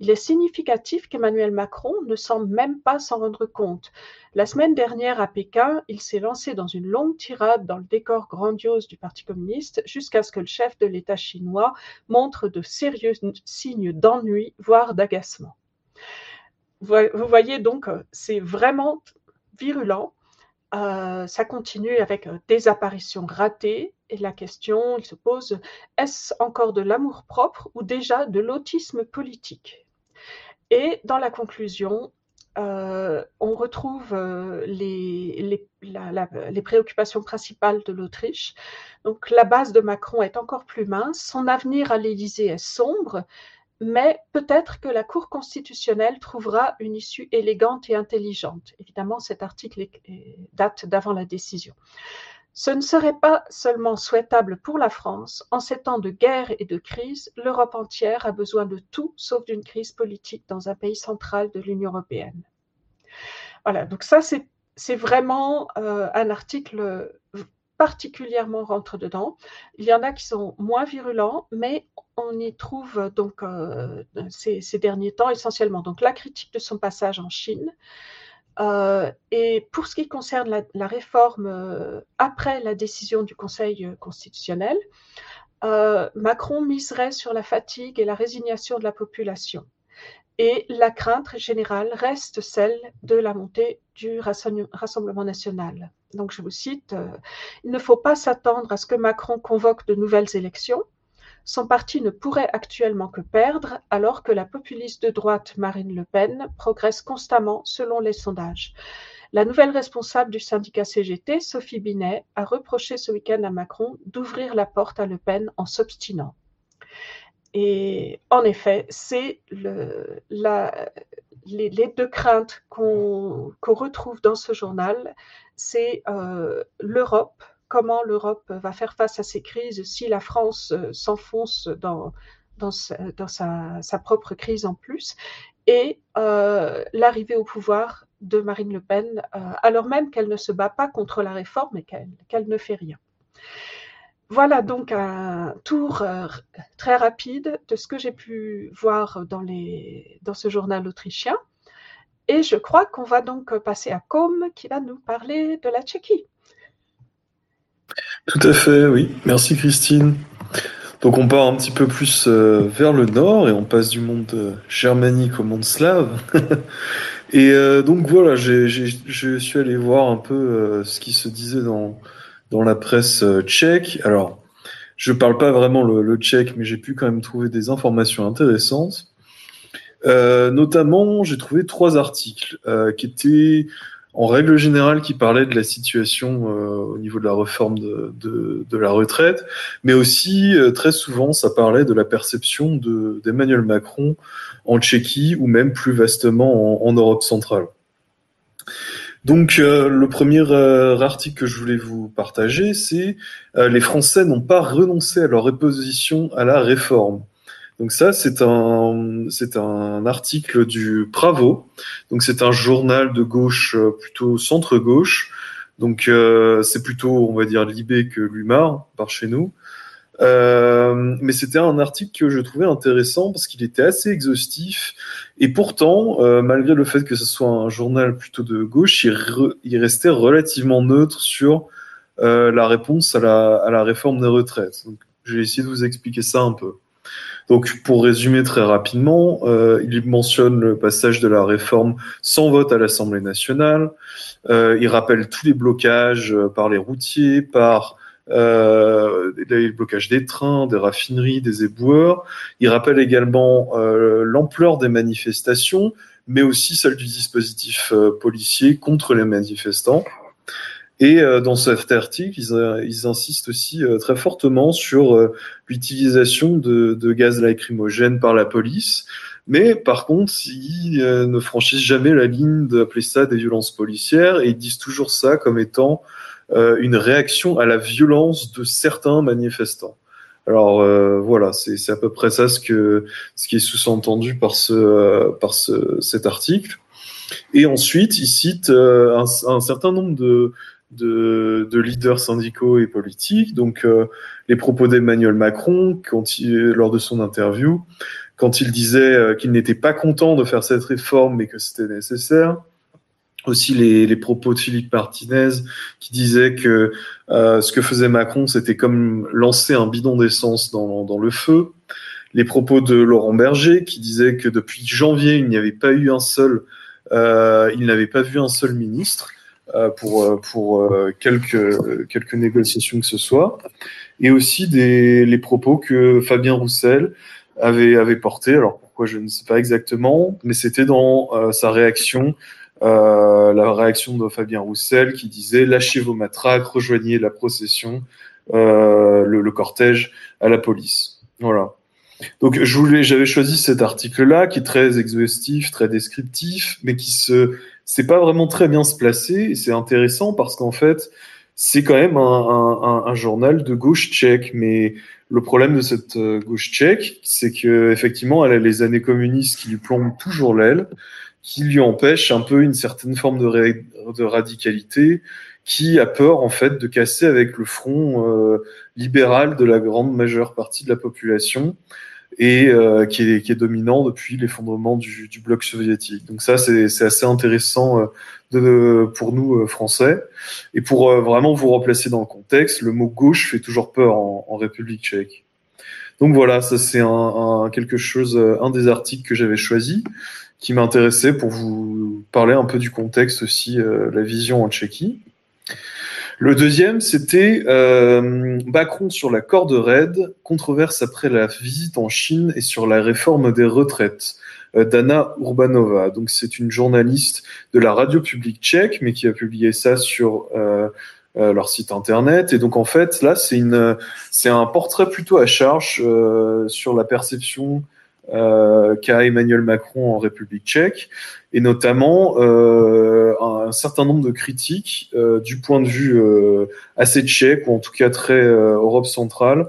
Il est significatif qu'Emmanuel Macron ne semble même pas s'en rendre compte. La semaine dernière à Pékin, il s'est lancé dans une longue tirade dans le décor grandiose du Parti communiste jusqu'à ce que le chef de l'État chinois montre de sérieux signes d'ennui, voire d'agacement. Vous voyez donc, c'est vraiment virulent. Euh, ça continue avec euh, des apparitions ratées, et la question, il se pose, est-ce encore de l'amour-propre ou déjà de l'autisme politique? Et dans la conclusion, euh, on retrouve les, les, préoccupations principales de l'Autriche. Donc la base de Macron est encore plus mince, son avenir à l'Élysée est sombre, mais peut-être que la Cour constitutionnelle trouvera une issue élégante et intelligente. Évidemment, cet article date d'avant la décision. Ce ne serait pas seulement souhaitable pour la France. En ces temps de guerre et de crise, l'Europe entière a besoin de tout sauf d'une crise politique dans un pays central de l'Union européenne. Voilà, donc ça c'est vraiment euh, un article particulièrement rentre dedans. Il y en a qui sont moins virulents, mais on y trouve donc euh, ces, derniers temps essentiellement la critique de son passage en Chine, euh, et pour ce qui concerne la, réforme euh, après la décision du Conseil euh, constitutionnel, euh, Macron miserait sur la fatigue et la résignation de la population. Et la crainte générale reste celle de la montée du Rassemblement national. Donc je vous cite, euh, Il ne faut pas s'attendre à ce que Macron convoque de nouvelles élections. Son parti ne pourrait actuellement que perdre alors que la populiste de droite Marine Le Pen progresse constamment selon les sondages. La nouvelle responsable du syndicat CGT, Sophie Binet, a reproché ce week-end à Macron d'ouvrir la porte à Le Pen en s'obstinant. Et en effet, c'est le, les, deux craintes qu'on retrouve dans ce journal, c'est euh, l'Europe, comment l'Europe va faire face à ces crises si la France euh, s'enfonce dans, sa, propre crise en plus, et euh, l'arrivée au pouvoir de Marine Le Pen, alors même qu'elle ne se bat pas contre la réforme et qu'elle ne fait rien. Voilà donc un tour euh, très rapide de ce que j'ai pu voir dans, dans ce journal autrichien. Et je crois qu'on va donc passer à Com qui va nous parler de la Tchéquie. Tout à fait, oui. Merci Christine. Donc on part un petit peu plus euh, vers le nord et on passe du monde euh, germanique au monde slave. et donc voilà, je suis allé voir un peu ce qui se disait dans, dans la presse euh, tchèque. Alors, je parle pas vraiment le, tchèque, mais j'ai pu quand même trouver des informations intéressantes. Euh, notamment, j'ai trouvé trois articles euh, qui étaient, en règle générale, qui parlaient de la situation au niveau de la réforme de, la retraite, mais aussi très souvent, ça parlait de la perception d'Emmanuel Macron en Tchéquie ou même plus vastement en Europe centrale. Donc euh, le premier euh, article que je voulais vous partager, c'est euh, les Français n'ont pas renoncé à leur opposition à la réforme. Donc ça, c'est un c'est un article du Bravo. Donc c'est un journal de gauche plutôt centre gauche. Donc c'est plutôt on va dire Libé que Lumar par chez nous. Euh, mais c'était un article que je trouvais intéressant parce qu'il était assez exhaustif et pourtant, euh, malgré le fait que ce soit un journal plutôt de gauche, il, restait relativement neutre sur euh, la réponse à la, à la, réforme des retraites. Donc, je vais essayer de vous expliquer ça un peu. Donc, pour résumer très rapidement, euh, il mentionne le passage de la réforme sans vote à l'Assemblée nationale. Euh, il rappelle tous les blocages par les routiers, par euh, le blocage des trains, des raffineries, des éboueurs. Il rappelle également euh, l'ampleur des manifestations, mais aussi celle du dispositif euh, policier contre les manifestants. Et euh, dans cet article, ils, ils insistent aussi très fortement sur l'utilisation de, de, gaz lacrymogène par la police. Mais par contre, ils ne franchissent jamais la ligne d'appeler ça des violences policières et ils disent toujours ça comme étant euh, une réaction à la violence de certains manifestants. Alors euh, voilà, c'est à peu près ça ce, que, ce qui est sous-entendu par, ce, euh, par ce, cet article. Et ensuite, il cite un, un, certain nombre de, de, de, leaders syndicaux et politiques, donc les propos d'Emmanuel Macron lors de son interview, quand il disait qu'il n'était pas content de faire cette réforme mais que c'était nécessaire. Aussi les, propos de Philippe Martinez qui disait que euh, ce que faisait Macron, c'était comme lancer un bidon d'essence dans, le feu. Les propos de Laurent Berger qui disait que depuis janvier, il n'y avait pas eu un seul, euh, il n'avait pas vu un seul ministre. euh, pour, euh, pour euh, quelques, quelques négociations que ce soit. Et aussi des, les propos que Fabien Roussel avait, avait porté. Alors pourquoi je ne sais pas exactement, mais c'était dans euh, sa réaction euh, la réaction de Fabien Roussel qui disait lâchez vos matraques, rejoignez la procession, euh, le, cortège à la police. Voilà. Donc je voulais, j'avais choisi cet article-là qui est très exhaustif, très descriptif, mais qui se, c'est pas vraiment très bien se placer. C'est intéressant parce qu'en fait, c'est quand même un, un, un, journal de gauche tchèque, mais le problème de cette euh, gauche tchèque, c'est que effectivement, elle a les années communistes qui lui plombent toujours l'aile qui lui empêche un peu une certaine forme de, de radicalité, qui a peur en fait de casser avec le front euh, libéral de la grande majeure partie de la population et euh, qui, est, qui, est, dominant depuis l'effondrement du, du, bloc soviétique. Donc ça, c'est assez intéressant euh, de, pour nous euh, Français. Et pour vraiment vous replacer dans le contexte, le mot gauche fait toujours peur en, en République tchèque. Donc voilà, ça c'est un, quelque chose, un des articles que j'avais choisi, qui m'intéressait pour vous parler un peu du contexte aussi, la vision en Tchéquie. Le deuxième, c'était euh, Macron sur la corde raide, controverse après la visite en Chine et sur la réforme des retraites. Euh, Dana Urbanova, donc c'est une journaliste de la radio publique tchèque, mais qui a publié ça sur euh, euh leur site internet. Et donc en fait, là, c'est une, c'est un portrait plutôt à charge euh, sur la perception euh, qu'a Emmanuel Macron en République tchèque, et notamment un, certain nombre de critiques euh, du point de vue euh, assez tchèque, ou en tout cas très Europe centrale,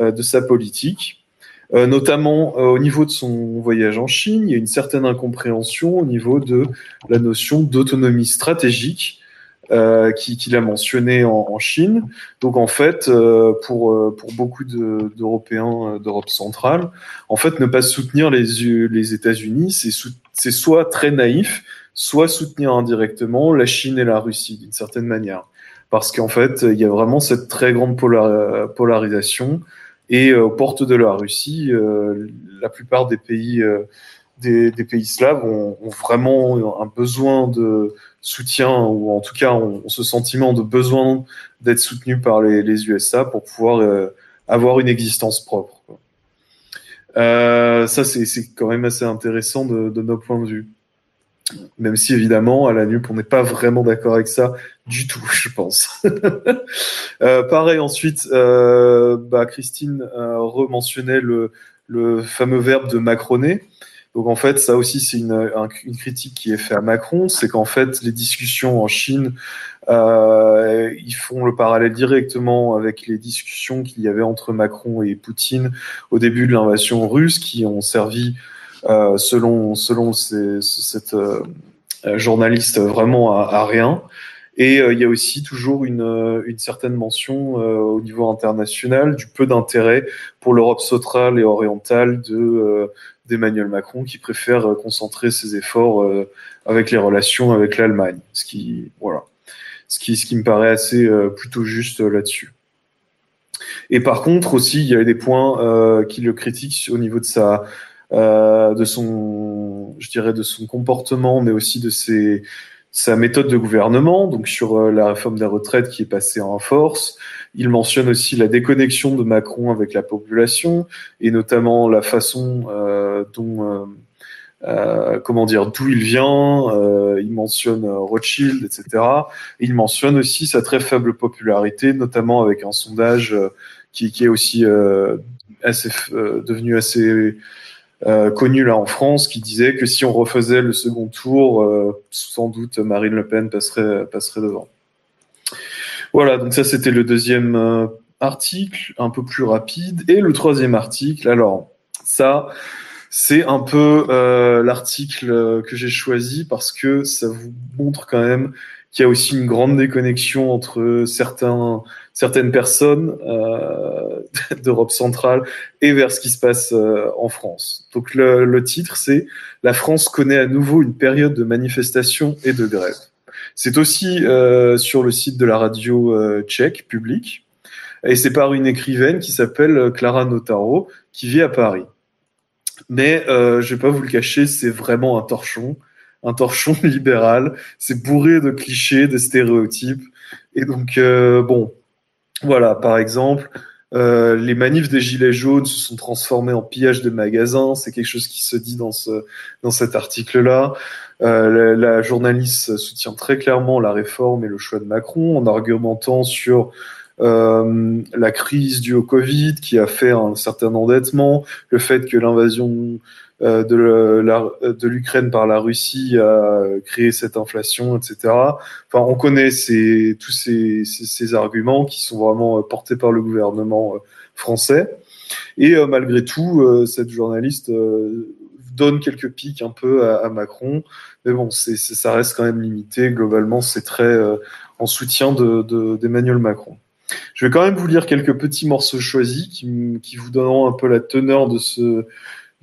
de sa politique. notamment au niveau de son voyage en Chine, il y a une certaine incompréhension au niveau de la notion d'autonomie stratégique euh, qu'il a mentionné en, Chine. Donc en fait, euh, pour, euh, pour beaucoup d'Européens d'Europe centrale, en fait, ne pas soutenir les, les États-Unis, c'est soit très naïf, soit soutenir indirectement la Chine et la Russie d'une certaine manière. Parce qu'en fait, il y a vraiment cette très grande polarisation. Et aux portes de la Russie, la plupart des pays, des, des, pays slaves ont, ont, vraiment un besoin de, soutien ou en tout cas on, ce sentiment de besoin d'être soutenu par les, USA pour pouvoir euh, avoir une existence propre. Euh, ça c'est quand même assez intéressant de, de, nos points de vue. Même si évidemment à la NUP on n'est pas vraiment d'accord avec ça du tout, je pense. euh, pareil ensuite, euh, bah, Christine rementionnait le, le fameux verbe de macroner. Donc en fait, ça aussi c'est une, critique qui est faite à Macron, c'est qu'en fait les discussions en Chine, euh, ils font le parallèle directement avec les discussions qu'il y avait entre Macron et Poutine au début de l'invasion russe, qui ont servi, euh, selon selon ces, cette euh, journaliste, vraiment à, à rien. Et euh, il y a aussi toujours une, une certaine mention euh, au niveau international du peu d'intérêt pour l'Europe centrale et orientale de euh, d'Emmanuel Macron qui préfère euh, concentrer ses efforts euh, avec les relations avec l'Allemagne. Ce qui, voilà, ce qui, ce qui me paraît assez euh, plutôt juste là-dessus. Et par contre aussi, il y a des points qui le critiquent au niveau de sa, de son, je dirais, de son comportement, mais aussi de ses, sa méthode de gouvernement, donc sur la réforme des retraites qui est passée en force, il mentionne aussi la déconnexion de Macron avec la population et notamment la façon euh, dont, euh, euh, comment dire, d'où il vient. Euh, il mentionne euh, Rothschild, etc. il mentionne aussi sa très faible popularité, notamment avec un sondage qui, qui, est aussi assez, devenu assez connu là en France, qui disait que si on refaisait le second tour, sans doute Marine Le Pen passerait, passerait devant. Voilà, donc ça c'était le deuxième euh, article, un peu plus rapide. Et le troisième article, alors ça, c'est un peu euh, l'article euh, que j'ai choisi parce que ça vous montre quand même qu'il y a aussi une grande déconnexion entre certains, certaines personnes euh, d'Europe centrale et vers ce qui se passe euh, en France. Donc le, titre, c'est La France connaît à nouveau une période de manifestation et de grève. C'est aussi euh, sur le site de la radio tchèque publique. Et c'est par une écrivaine qui s'appelle Clara Notaro, qui vit à Paris. Mais euh, je vais pas vous le cacher, c'est vraiment un torchon, un torchon libéral. C'est bourré de clichés, de stéréotypes. Et donc, bon, voilà, par exemple, euh, les manifs des gilets jaunes se sont transformés en pillage de magasins. C'est quelque chose qui se dit dans ce dans cet article-là. Euh, la, journaliste soutient très clairement la réforme et le choix de Macron en argumentant sur euh, la crise due au Covid qui a fait un certain endettement, le fait que l'invasion de l'Ukraine par la Russie a créé cette inflation, etc. Enfin, on connaît tous ces, arguments qui sont vraiment portés par le gouvernement euh, français. Et euh, malgré tout, euh, cette journaliste donne quelques pics un peu à, Macron, mais bon, ça reste quand même limité. Globalement, c'est très euh, en soutien de, de, d'Emmanuel Macron. Je vais quand même vous lire quelques petits morceaux choisis qui vous donneront un peu la teneur de ce,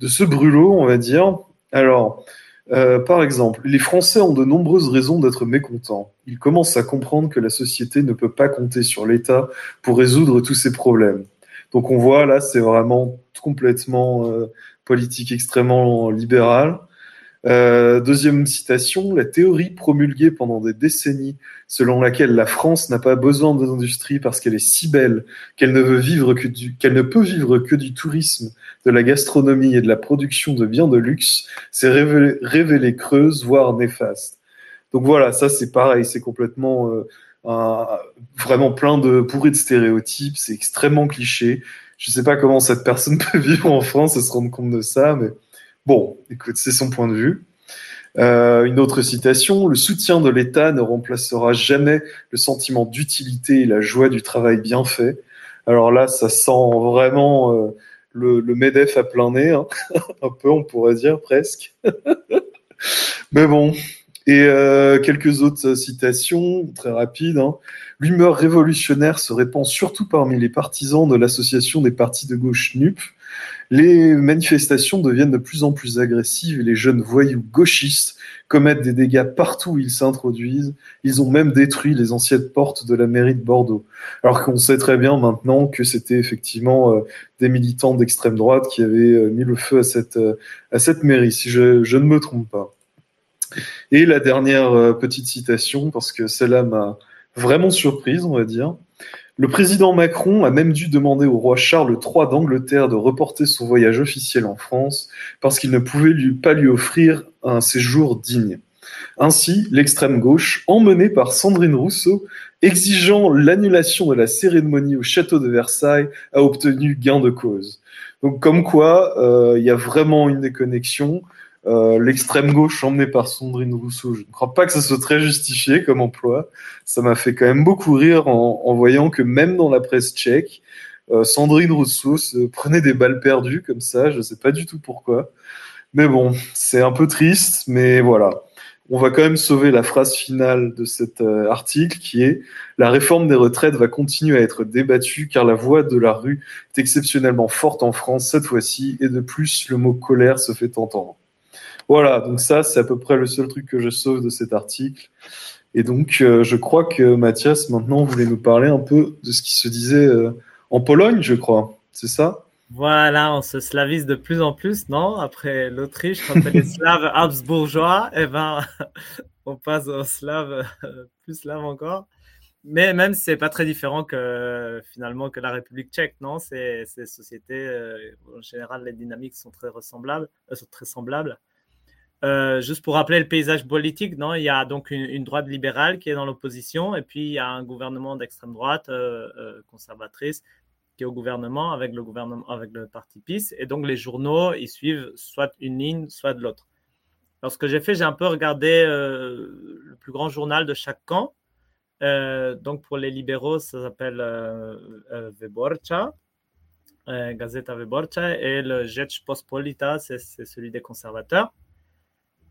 de ce brûlot, on va dire. Alors, euh, par exemple, les Français ont de nombreuses raisons d'être mécontents. Ils commencent à comprendre que la société ne peut pas compter sur l'État pour résoudre tous ces problèmes. Donc on voit là, c'est vraiment complètement politique extrêmement libérale. Euh, deuxième citation, la théorie promulguée pendant des décennies selon laquelle la France n'a pas besoin d'industrie parce qu'elle est si belle qu'elle ne veut vivre que du, qu'elle ne peut vivre que du tourisme, de la gastronomie et de la production de biens de luxe, s'est révélée révélé creuse, voire néfaste. Donc voilà, ça c'est pareil, c'est complètement euh, vraiment plein de pourri de stéréotypes, c'est extrêmement cliché. Je sais pas comment cette personne peut vivre en France et se rendre compte de ça, mais Bon, écoute, c'est son point de vue. Euh, une autre citation, le soutien de l'État ne remplacera jamais le sentiment d'utilité et la joie du travail bien fait. Alors là, ça sent vraiment euh, le, MEDEF à plein nez, hein. un peu, on pourrait dire presque. Mais bon, et euh, quelques autres citations, très rapides. Hein. L'humeur révolutionnaire se répand surtout parmi les partisans de l'association des partis de gauche NUP, les manifestations deviennent de plus en plus agressives et les jeunes voyous gauchistes commettent des dégâts partout où ils s'introduisent. Ils ont même détruit les anciennes portes de la mairie de Bordeaux. Alors qu'on sait très bien maintenant que c'était effectivement euh, des militants d'extrême droite qui avaient euh, mis le feu à cette, euh, à cette mairie, si je, je, ne me trompe pas. Et la dernière petite citation, parce que celle-là m'a vraiment surprise, on va dire. Le président Macron a même dû demander au roi Charles III d'Angleterre de reporter son voyage officiel en France parce qu'il ne pouvait pas lui offrir un séjour digne. Ainsi, l'extrême gauche, emmenée par Sandrine Rousseau, exigeant l'annulation de la cérémonie au château de Versailles, a obtenu gain de cause. Donc comme quoi, euh, il y a vraiment une déconnexion. Euh, l'extrême gauche emmenée par Sandrine Rousseau, je ne crois pas que ce soit très justifié comme emploi. Ça m'a fait quand même beaucoup rire en, voyant que même dans la presse tchèque, euh, Sandrine Rousseau se prenait des balles perdues comme ça. Je ne sais pas du tout pourquoi. Mais bon, c'est un peu triste, mais voilà. On va quand même sauver la phrase finale de cet euh, article qui est La réforme des retraites va continuer à être débattue car la voix de la rue est exceptionnellement forte en France cette fois-ci et de plus le mot colère se fait entendre. Voilà, donc ça, c'est à peu près le seul truc que je sauve de cet article. Et donc, euh, je crois que Mathias, maintenant, voulait nous parler un peu de ce qui se disait euh, en Pologne, je crois. C'est ça? Voilà, on se slavise de plus en plus, non? Après l'Autriche, quand on les Slaves habsbourgeois, eh ben, on passe aux Slaves euh, plus Slaves encore. Mais même, c'est pas très différent que finalement que la République tchèque, non? Ces sociétés, en général, les dynamiques sont très ressemblables. sont très semblables. Euh, juste pour rappeler le paysage politique, non, il y a donc une, droite libérale qui est dans l'opposition et puis il y a un gouvernement d'extrême droite euh, euh, conservatrice qui est au gouvernement avec le gouvernement avec le parti PIS et donc les journaux ils suivent soit une ligne soit de l'autre. Alors ce que j'ai fait, j'ai un peu regardé le plus grand journal de chaque camp. donc pour les libéraux, ça s'appelle Wyborcza, Gazeta Wyborcza et le Rzeczpospolita, c'est celui des conservateurs.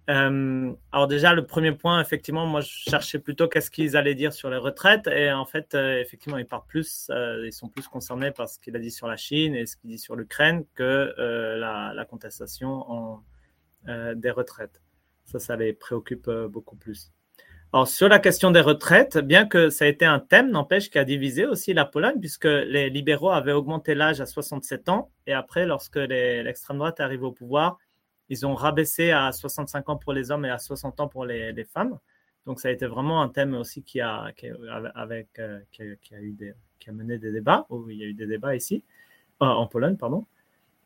Euh, alors déjà, le premier point, effectivement, moi, je cherchais plutôt qu'est-ce qu'ils allaient dire sur les retraites. Et en fait, euh, effectivement, ils parlent plus, euh, ils sont plus concernés par ce qu'il a dit sur la Chine et ce qu'il dit sur l'Ukraine que la, contestation en, des retraites. Ça, ça les préoccupe beaucoup plus. Alors, sur la question des retraites, bien que ça ait été un thème, n'empêche qui a divisé aussi la Pologne, puisque les libéraux avaient augmenté l'âge à 67 ans. Et après, lorsque l'extrême droite est arrivée au pouvoir, ils ont rabaissé à 65 ans pour les hommes et à 60 ans pour les, femmes. Donc ça a été vraiment un thème aussi qui a, avec, euh, qui a, eu des, qui a mené des débats, où il y a eu des débats ici, euh, en Pologne, pardon.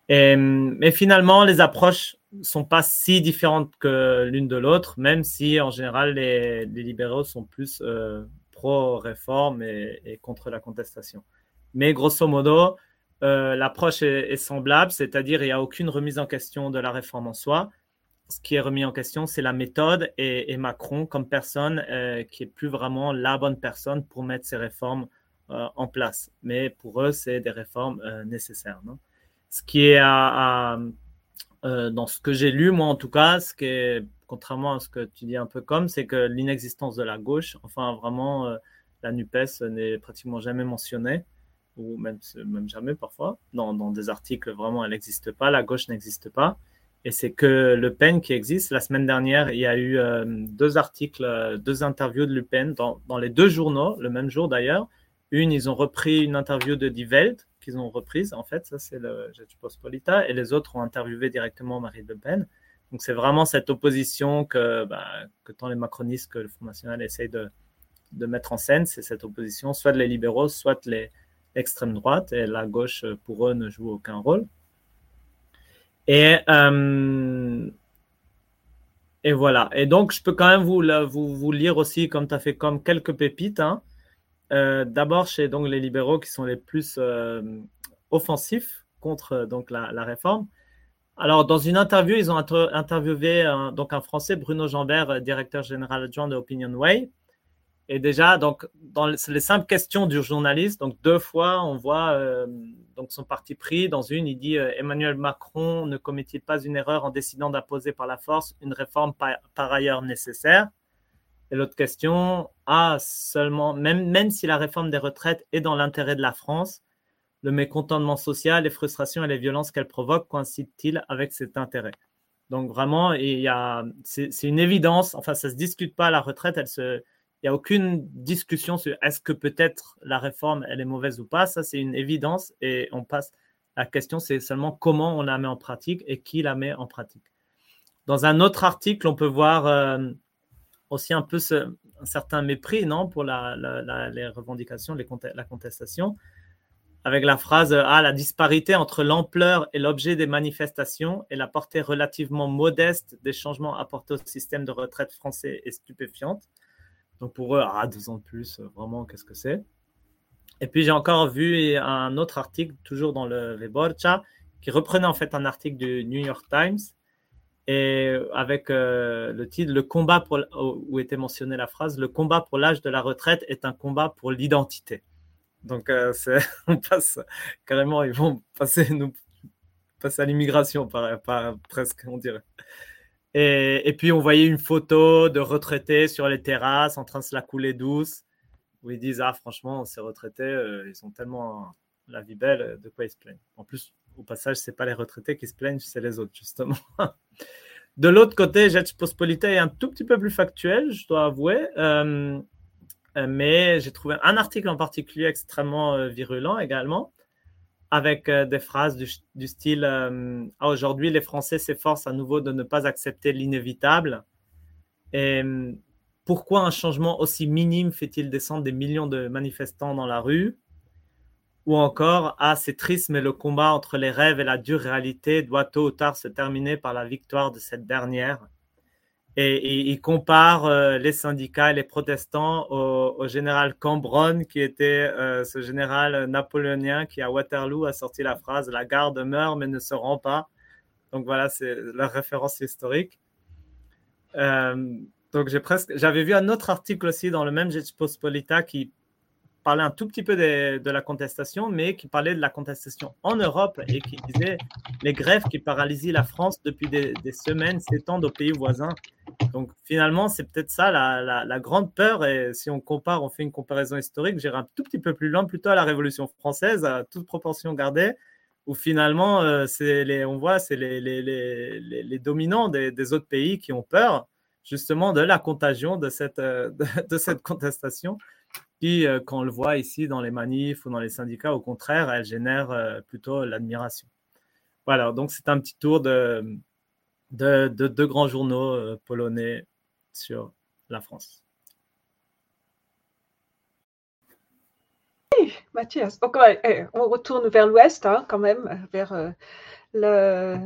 Mais finalement, les approches sont pas si différentes que l'une de l'autre, même si en général les, libéraux sont plus euh, pro-réforme et, contre la contestation. Mais grosso modo, euh, l'approche est, semblable, c'est-à-dire il n'y a aucune remise en question de la réforme en soi. Ce qui est remis en question, c'est la méthode et, Macron comme personne euh, qui est plus vraiment la bonne personne pour mettre ces réformes euh, en place. Mais pour eux, c'est des réformes nécessaires. ce qui est dans ce que j'ai lu, moi en tout cas, ce qui est, contrairement à ce que tu dis un peu comme, c'est que l'inexistence de la gauche, enfin vraiment, la NUPES n'est pratiquement jamais mentionnée ou même, jamais parfois. Dans, des articles, vraiment, elle n'existe pas, la gauche n'existe pas. Et c'est que Le Pen qui existe. La semaine dernière, il y a eu euh, deux articles, deux interviews de Le Pen dans, dans, les deux journaux, le même jour d'ailleurs. Une, ils ont repris une interview de Die Welt, qu'ils ont reprises, en fait. Ça, c'est le Pospolita. Et les autres ont interviewé directement Marine Le Pen. Donc, c'est vraiment cette opposition que, bah, que tant les macronistes que le Front National essayent de, de mettre en scène. C'est cette opposition, soit les libéraux, soit les l'extrême droite. Et la gauche, pour eux, ne joue aucun rôle. Et, euh, et voilà. Et donc, je peux quand même vous, vous, vous lire aussi, comme tu as fait, comme quelques pépites. Hein. Euh, d'abord, chez donc, les libéraux qui sont les plus euh, offensifs contre donc, la, la, réforme. Alors, dans une interview, ils ont interviewé un, donc, un Français, Bruno Jambert, directeur général adjoint de Opinion Way. Et déjà, donc, dans les simples questions du journaliste, donc deux fois, on voit euh, donc son parti pris. Dans une, il dit euh, Emmanuel Macron ne commet-il pas une erreur en décidant d'imposer par la force une réforme par, ailleurs nécessaire? Et l'autre question, ah, seulement, même, même si la réforme des retraites est dans l'intérêt de la France, le mécontentement social, les frustrations et les violences qu'elle provoque coïncident-ils avec cet intérêt? Donc vraiment, c'est, une évidence. Enfin, ça se discute pas. La retraite, elle se il n'y a aucune discussion sur est-ce que peut-être la réforme, elle est mauvaise ou pas. Ça, c'est une évidence et on passe. La question, c'est seulement comment on la met en pratique et qui la met en pratique. Dans un autre article, on peut voir euh, aussi un peu un certain mépris non, pour la, les revendications, les, la contestation, avec la phrase Ah, la disparité entre l'ampleur et l'objet des manifestations et la portée relativement modeste des changements apportés au système de retraite français est stupéfiante. Donc pour eux, ah, deux ans de plus, euh, vraiment, qu'est-ce que c'est? Et puis j'ai encore vu un autre article, toujours dans le Reborcha, qui reprenait en fait un article du New York Times et avec euh, le titre Le combat pour où était mentionnée la phrase Le combat pour l'âge de la retraite est un combat pour l'identité. Donc euh, on passe carrément, ils vont passer passer à l'immigration, presque on dirait. Et, puis on voyait une photo de retraités sur les terrasses en train de se la couler douce, où ils disent Ah, franchement, ces retraités, euh, ils ont tellement la vie belle, de quoi ils se plaignent. En plus, au passage, c'est pas les retraités qui se plaignent, c'est les autres, justement. de l'autre côté, Jet Postpolita est un tout petit peu plus factuel, je dois avouer. Euh, euh, mais j'ai trouvé un article en particulier extrêmement virulent également avec euh, des phrases du, style euh, ah, Aujourd'hui, les Français s'efforcent à nouveau de ne pas accepter l'inévitable. Et euh, pourquoi un changement aussi minime fait-il descendre des millions de manifestants dans la rue? Ou encore Ah, c'est triste, mais le combat entre les rêves et la dure réalité doit tôt ou tard se terminer par la victoire de cette dernière. Et, il compare euh, les syndicats les protestants au, général Cambronne, qui était euh, ce général napoléonien qui, à Waterloo, a sorti la phrase La garde meurt mais ne se rend pas. Donc voilà, c'est leur référence historique. Euh, donc j'ai presque, j'avais vu un autre article aussi dans le même Pospolita qui parlait un tout petit peu de, la contestation, mais qui parlait de la contestation en Europe et qui disait les grèves qui paralysent la France depuis des, semaines s'étendent aux pays voisins. Donc finalement, c'est peut-être ça la, grande peur. Et si on compare, on fait une comparaison historique, j'irai un tout petit peu plus loin, plutôt à la Révolution française, à toute proportion gardée, où finalement, euh, les, on voit, c'est les, les, les, dominants des, des, autres pays qui ont peur justement de la contagion de cette, euh, de cette contestation qui, euh, quand on le voit ici dans les manifs ou dans les syndicats, au contraire, elle génère euh, plutôt l'admiration. Voilà, donc c'est un petit tour de deux de, grands journaux euh, polonais sur la France. Oui, Mathias. Eh, on retourne vers l'ouest, hein, quand même, vers le,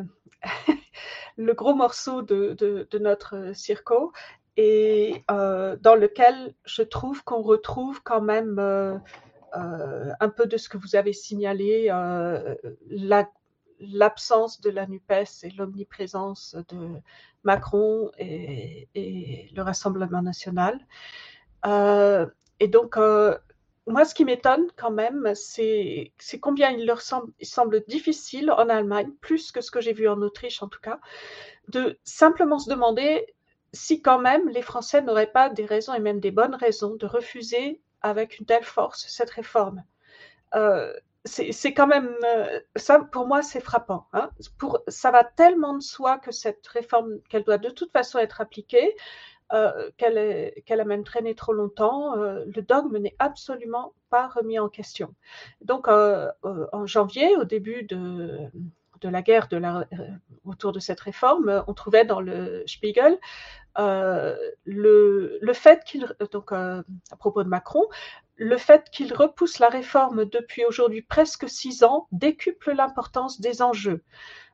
gros morceau de, de notre circo et euh, dans lequel je trouve qu'on retrouve quand même euh, euh, un peu de ce que vous avez signalé, l'absence de la NUPES et l'omniprésence de Macron et, le Rassemblement national. et donc, moi, ce qui m'étonne quand même, c'est combien il leur il semble difficile en Allemagne, plus que ce que j'ai vu en Autriche en tout cas, de simplement se demander si quand même les Français n'auraient pas des raisons et même des bonnes raisons de refuser avec une telle force cette réforme. Euh, c'est quand même, euh, ça pour moi c'est frappant. Hein. Ça va tellement de soi que cette réforme, qu'elle doit de toute façon être appliquée. qu'elle qu'elle a même traîné trop longtemps. le dogme n'est absolument pas remis en question. Donc, en janvier, au début de, de la guerre la, autour de cette réforme, on trouvait dans le Spiegel euh, le, fait qu'il, donc euh, à propos de Macron, le fait qu'il repousse la réforme depuis aujourd'hui presque six ans décuple l'importance des enjeux.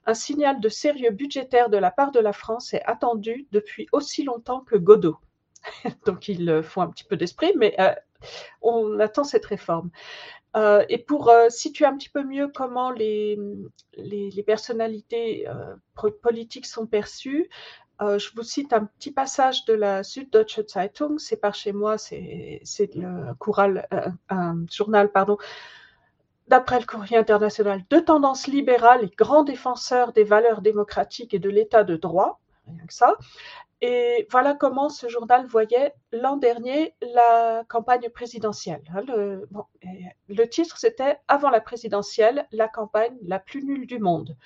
Un signal de sérieux budgétaire de la part de la France est attendu depuis aussi longtemps que Godot. donc il faut un petit peu d'esprit, mais euh, on attend cette réforme. Euh, et pour euh, situer un petit peu mieux comment les, les, personnalités euh, politiques sont perçues, je vous cite un petit passage de la Süddeutsche Zeitung, c'est par chez moi, c'est un journal, pardon, d'après le courrier international, de tendance libérale et grand défenseur des valeurs démocratiques et de l'état de droit, rien que ça. Et voilà comment ce journal voyait l'an dernier la campagne présidentielle. Hein, le, titre, c'était Avant la présidentielle, la campagne la plus nulle du monde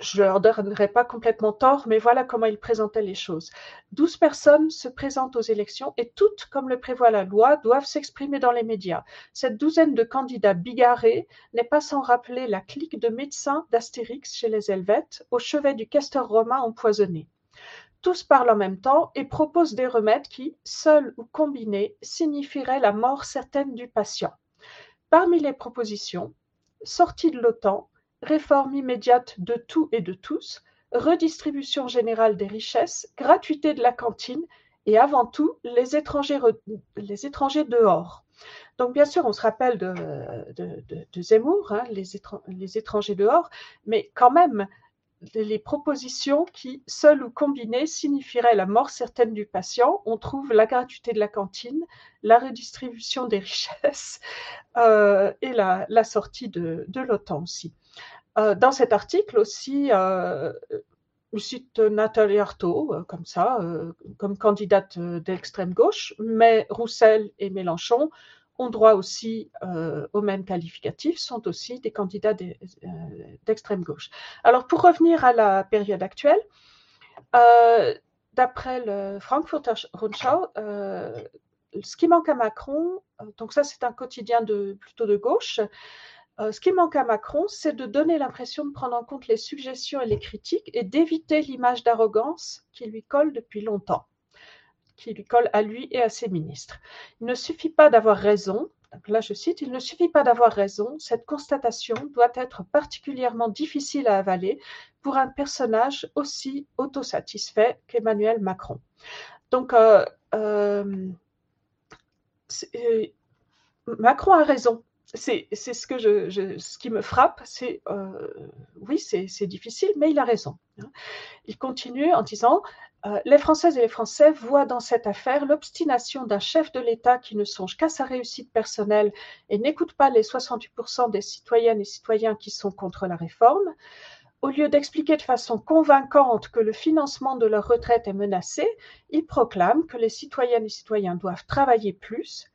je leur donnerai pas complètement tort, mais voilà comment ils présentaient les choses. Douze personnes se présentent aux élections et toutes, comme le prévoit la loi, doivent s'exprimer dans les médias. Cette douzaine de candidats bigarrés n'est pas sans rappeler la clique de médecins d'Astérix chez les Helvètes au chevet du castor romain empoisonné. Tous parlent en même temps et proposent des remèdes qui, seuls ou combinés, signifieraient la mort certaine du patient. Parmi les propositions, sortie de l'OTAN, réforme immédiate de tout et de tous, redistribution générale des richesses, gratuité de la cantine et avant tout les étrangers, dehors. Donc bien sûr, on se rappelle de, Zemmour, hein, les, étrangers dehors, mais quand même, les propositions qui, seules ou combinées, signifieraient la mort certaine du patient. On trouve la gratuité de la cantine, la redistribution des richesses euh, et la, sortie de, de l'OTAN aussi. Euh, dans cet article aussi, euh, je cite Nathalie Arthaud, euh, comme ça, comme candidate d'extrême gauche, mais Roussel et Mélenchon ont droit aussi aux mêmes qualificatifs, sont aussi des candidats d'extrême gauche. Alors pour revenir à la période actuelle, d'après le Frankfurter Rundschau, ce qui manque à Macron, donc ça c'est un quotidien plutôt de gauche, euh, ce qui manque à Macron, c'est de donner l'impression de prendre en compte les suggestions et les critiques et d'éviter l'image d'arrogance qui lui colle depuis longtemps, qui lui colle à lui et à ses ministres. Il ne suffit pas d'avoir raison, là je cite, il ne suffit pas d'avoir raison, cette constatation doit être particulièrement difficile à avaler pour un personnage aussi autosatisfait qu'Emmanuel Macron. Donc, euh, euh, Macron a raison c'est ce je, ce qui me frappe, c'est euh, oui, c'est difficile, mais il a raison. Hein. Il continue en disant euh, les Françaises et les Français voient dans cette affaire l'obstination d'un chef de l'État qui ne songe qu'à sa réussite personnelle et n'écoute pas les 68% des citoyennes et citoyens qui sont contre la réforme. Au lieu d'expliquer de façon convaincante que le financement de leur retraite est menacé, il proclame que les citoyennes et citoyens doivent travailler plus,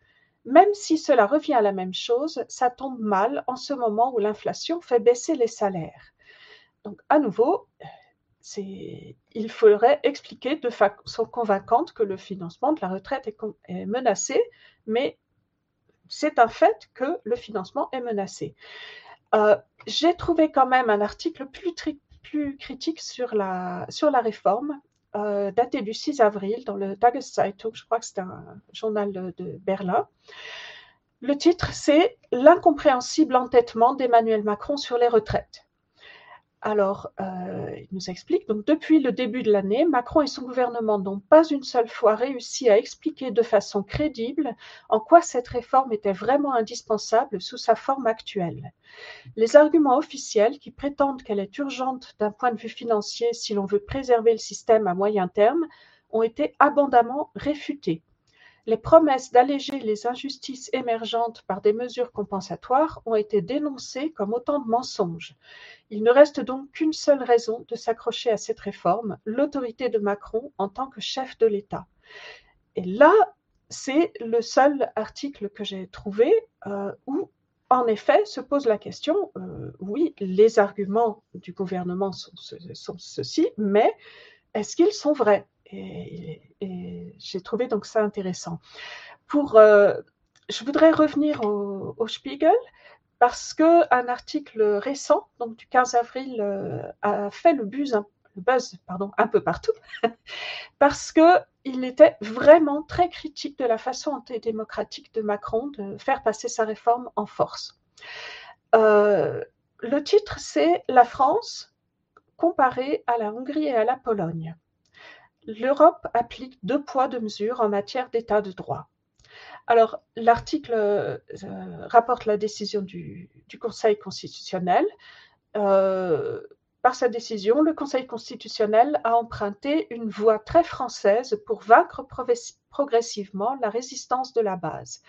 même si cela revient à la même chose, ça tombe mal en ce moment où l'inflation fait baisser les salaires. Donc, à nouveau, il faudrait expliquer de façon convaincante que le financement de la retraite est, menacé, mais c'est un fait que le financement est menacé. Euh, j'ai trouvé quand même un article plus, critique sur la, réforme euh, daté du 6 avril dans le Tageszeitung, je crois que c'est un journal de Berlin. Le titre, c'est L'incompréhensible entêtement d'Emmanuel Macron sur les retraites. Alors, euh, il nous explique, donc depuis le début de l'année, Macron et son gouvernement n'ont pas une seule fois réussi à expliquer de façon crédible en quoi cette réforme était vraiment indispensable sous sa forme actuelle. Les arguments officiels qui prétendent qu'elle est urgente d'un point de vue financier si l'on veut préserver le système à moyen terme ont été abondamment réfutés. Les promesses d'alléger les injustices émergentes par des mesures compensatoires ont été dénoncées comme autant de mensonges. Il ne reste donc qu'une seule raison de s'accrocher à cette réforme, l'autorité de Macron en tant que chef de l'État. Et là, c'est le seul article que j'ai trouvé euh, où, en effet, se pose la question, euh, oui, les arguments du gouvernement sont, sont ceux-ci, mais est-ce qu'ils sont vrais? Et, j'ai trouvé donc ça intéressant. Pour, euh, je voudrais revenir au, Spiegel parce qu'un article récent, donc du 15 avril, euh, a fait le buzz, le buzz pardon, un peu partout, parce qu'il était vraiment très critique de la façon antidémocratique de Macron de faire passer sa réforme en force. Euh, le titre, c'est La France comparée à la Hongrie et à la Pologne. L'Europe applique deux poids, deux mesures en matière d'état de droit. Alors, l'article euh, rapporte la décision du, Conseil constitutionnel. Euh, par sa décision, le Conseil constitutionnel a emprunté une voie très française pour vaincre progressivement la résistance de la base.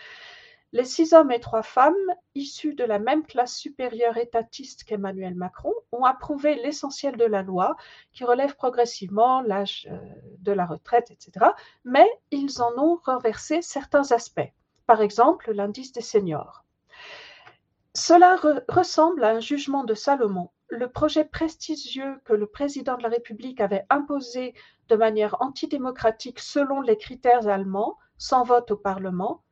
Les six hommes et trois femmes, issus de la même classe supérieure étatiste qu'Emmanuel Macron, ont approuvé l'essentiel de la loi qui relève progressivement l'âge euh, de la retraite, etc. Mais ils en ont renversé certains aspects. Par exemple, l'indice des seniors. Cela ressemble à un jugement de Salomon. Le projet prestigieux que le président de la République avait imposé de manière antidémocratique selon les critères allemands, sans vote au Parlement,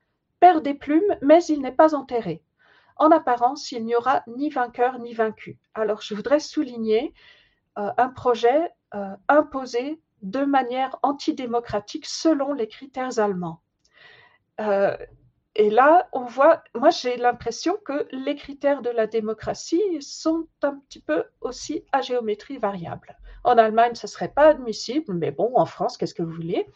des plumes, mais il n'est pas enterré. En apparence, il n'y aura ni vainqueur ni vaincu. Alors, je voudrais souligner euh, un projet euh, imposé de manière antidémocratique selon les critères allemands. Euh, et là, on voit, moi j'ai l'impression que les critères de la démocratie sont un petit peu aussi à géométrie variable. En Allemagne, ce ne serait pas admissible, mais bon, en France, qu'est-ce que vous voulez?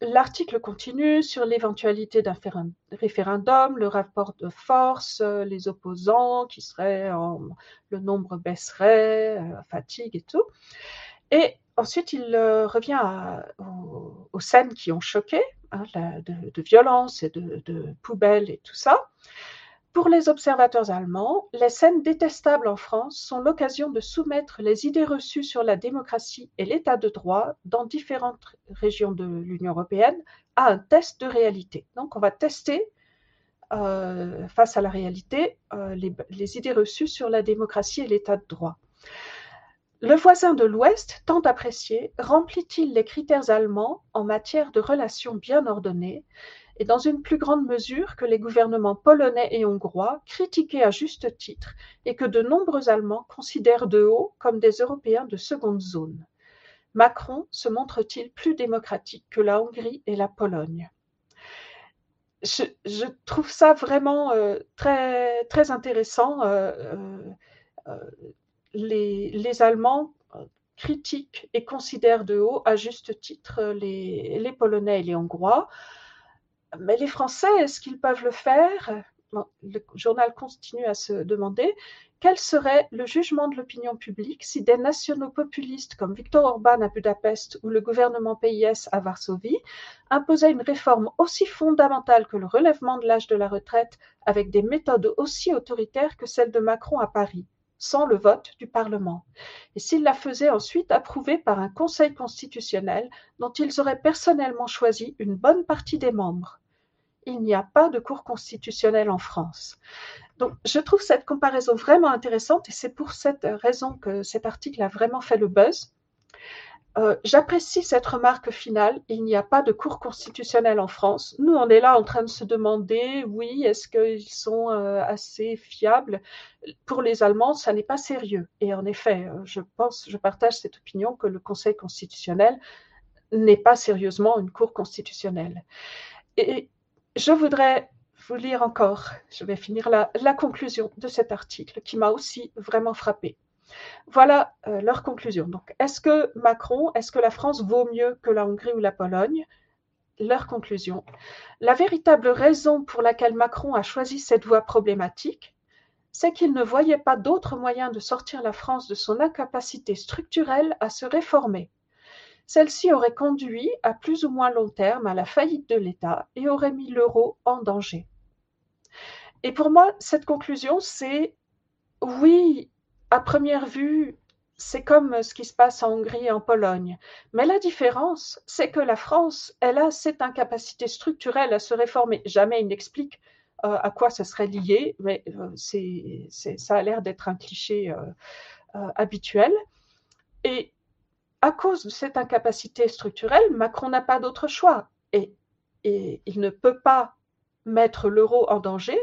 L'article continue sur l'éventualité d'un référendum, le rapport de force, euh, les opposants qui seraient, le nombre baisserait, euh, fatigue et tout. Et ensuite, il euh, revient aux, scènes qui ont choqué, hein, de, violence et de, de poubelles et tout ça. Pour les observateurs allemands, les scènes détestables en France sont l'occasion de soumettre les idées reçues sur la démocratie et l'état de droit dans différentes régions de l'Union européenne à un test de réalité. Donc on va tester euh, face à la réalité euh, les, idées reçues sur la démocratie et l'état de droit. Le voisin de l'Ouest, tant apprécié, remplit-il les critères allemands en matière de relations bien ordonnées et dans une plus grande mesure que les gouvernements polonais et hongrois, critiqués à juste titre et que de nombreux Allemands considèrent de haut comme des Européens de seconde zone. Macron se montre-t-il plus démocratique que la Hongrie et la Pologne? Je, trouve ça vraiment euh, très, très intéressant. Euh, euh, les, Allemands critiquent et considèrent de haut, à juste titre, les Polonais et les Hongrois. Mais les Français, est-ce qu'ils peuvent le faire? Le journal continue à se demander quel serait le jugement de l'opinion publique si des nationaux populistes comme Viktor Orban à Budapest ou le gouvernement PIS à Varsovie imposaient une réforme aussi fondamentale que le relèvement de l'âge de la retraite avec des méthodes aussi autoritaires que celles de Macron à Paris? Sans le vote du Parlement, et s'ils la faisaient ensuite approuver par un Conseil constitutionnel dont ils auraient personnellement choisi une bonne partie des membres. Il n'y a pas de Cour constitutionnelle en France. Donc, je trouve cette comparaison vraiment intéressante et c'est pour cette raison que cet article a vraiment fait le buzz. Euh, j'apprécie cette remarque finale. Il n'y a pas de cour constitutionnelle en France. Nous, on est là en train de se demander, oui, est-ce qu'ils sont euh, assez fiables? Pour les Allemands, ça n'est pas sérieux. Et en effet, euh, je pense, je partage cette opinion que le Conseil constitutionnel n'est pas sérieusement une cour constitutionnelle. Et je voudrais vous lire encore, je vais finir la, la conclusion de cet article qui m'a aussi vraiment frappée. Voilà euh, leur conclusion. Donc, est-ce que Macron, est-ce que la France vaut mieux que la Hongrie ou la Pologne? Leur conclusion. La véritable raison pour laquelle Macron a choisi cette voie problématique, c'est qu'il ne voyait pas d'autre moyen de sortir la France de son incapacité structurelle à se réformer. Celle-ci aurait conduit, à plus ou moins long terme, à la faillite de l'État et aurait mis l'euro en danger. Et pour moi, cette conclusion, c'est oui, à première vue, c'est comme ce qui se passe en Hongrie et en Pologne. Mais la différence, c'est que la France, elle a cette incapacité structurelle à se réformer. Jamais il n'explique euh, à quoi ça serait lié, mais euh, ça a l'air d'être un cliché euh, habituel. Et à cause de cette incapacité structurelle, Macron n'a pas d'autre choix. Et il ne peut pas mettre l'euro en danger.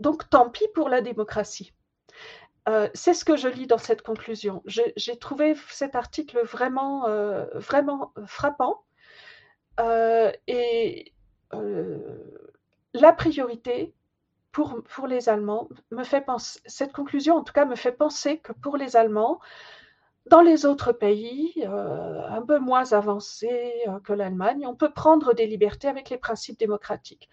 Donc tant pis pour la démocratie. Euh, c'est ce que je lis dans cette conclusion. J'ai trouvé cet article vraiment, euh, frappant. Euh, et la priorité pour, pour les Allemands me fait penser, cette conclusion en tout cas me fait penser que pour les Allemands, dans les autres pays, un peu moins avancés que l'Allemagne, on peut prendre des libertés avec les principes démocratiques.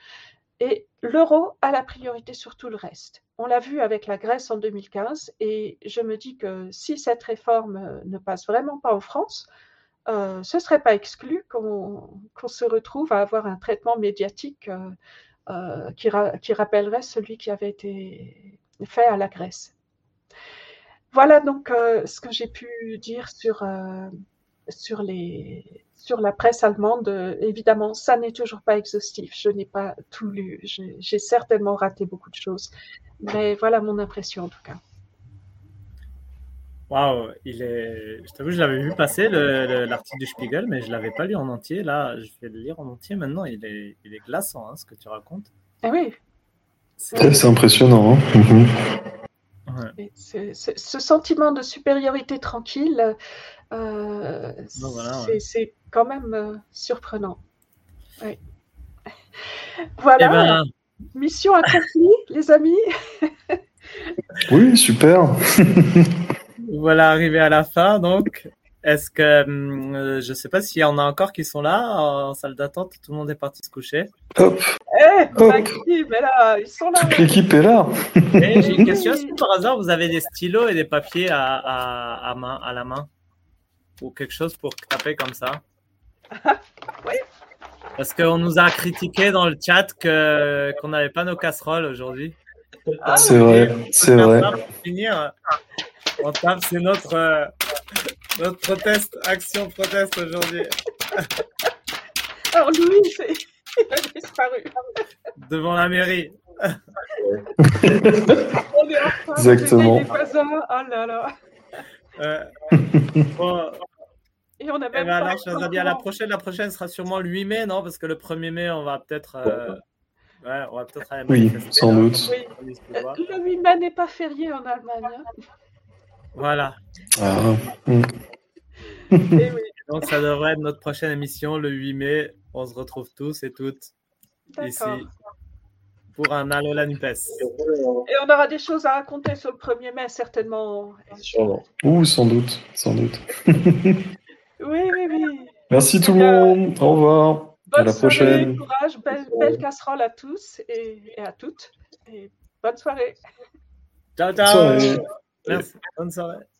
Et l'euro a la priorité sur tout le reste. On l'a vu avec la Grèce en 2015 et je me dis que si cette réforme euh, ne passe vraiment pas en France, euh, ce ne serait pas exclu qu'on se retrouve à avoir un traitement médiatique euh, qui, qui, rappellerait celui qui avait été fait à la Grèce. Voilà donc ce que j'ai pu dire sur, sur les, sur la presse allemande, euh, évidemment, ça n'est toujours pas exhaustif. Je n'ai pas tout lu. J'ai certainement raté beaucoup de choses. Mais voilà mon impression en tout cas. Waouh, il est. Je t'avoue, je l'avais vu passer l'article du Spiegel, mais je l'avais pas lu en entier. Là, je vais le lire en entier maintenant. Il est, il est glaçant, hein, ce que tu racontes. Ah oui. C'est impressionnant. Hein. Ce sentiment de supériorité tranquille, euh, c'est quand même euh, surprenant. Voilà. Eh ben, Mission accomplie, les amis. oui, super. voilà, arrivé à la fin, donc. Est-ce que hum, euh, je ne sais pas s'il y en a encore qui sont là en salle d'attente, tout le monde est parti se coucher. Hop. Eh, là, ils sont là. Toute l'équipe est là. J'ai une question. Si par hasard vous avez des stylos et des papiers à, à, main, à la main? Ou quelque chose pour taper comme ça? Oui. Parce qu'on nous a critiqué dans le chat que qu'on n'avait pas nos casseroles aujourd'hui. Ah, c'est vrai, c'est vrai. Pour finir, on tape, c'est notre. Euh, notre proteste, action proteste aujourd'hui. Alors Louis, il a disparu. Devant la mairie. On est enfin Exactement. Oh là là. Euh, bon. Et on a eh même ben là, chers amis, à la prochaine. La prochaine sera sûrement le 8 mai, non? Parce que le 1er mai, on va peut-être. Euh... Ouais, on va peut-être aller Oui, sans doute. Oui. Le 8 mai n'est pas férié en Allemagne. Hein. Voilà. Ah. Eh Donc, ça devrait être notre prochaine émission le 8 mai. On se retrouve tous et toutes ici pour un Alola Nupes. Et on aura des choses à raconter sur le 1er mai, certainement. Sûrement. Ouh, sans doute, sans doute. oui, oui, oui. Merci tout le monde. Au revoir. Bonne à la soirée, prochaine. Courage, belle, belle, casserole à tous et, et, à toutes. Et bonne soirée. Ciao, ciao. Merci. Bonne soirée. Yes, that's all it.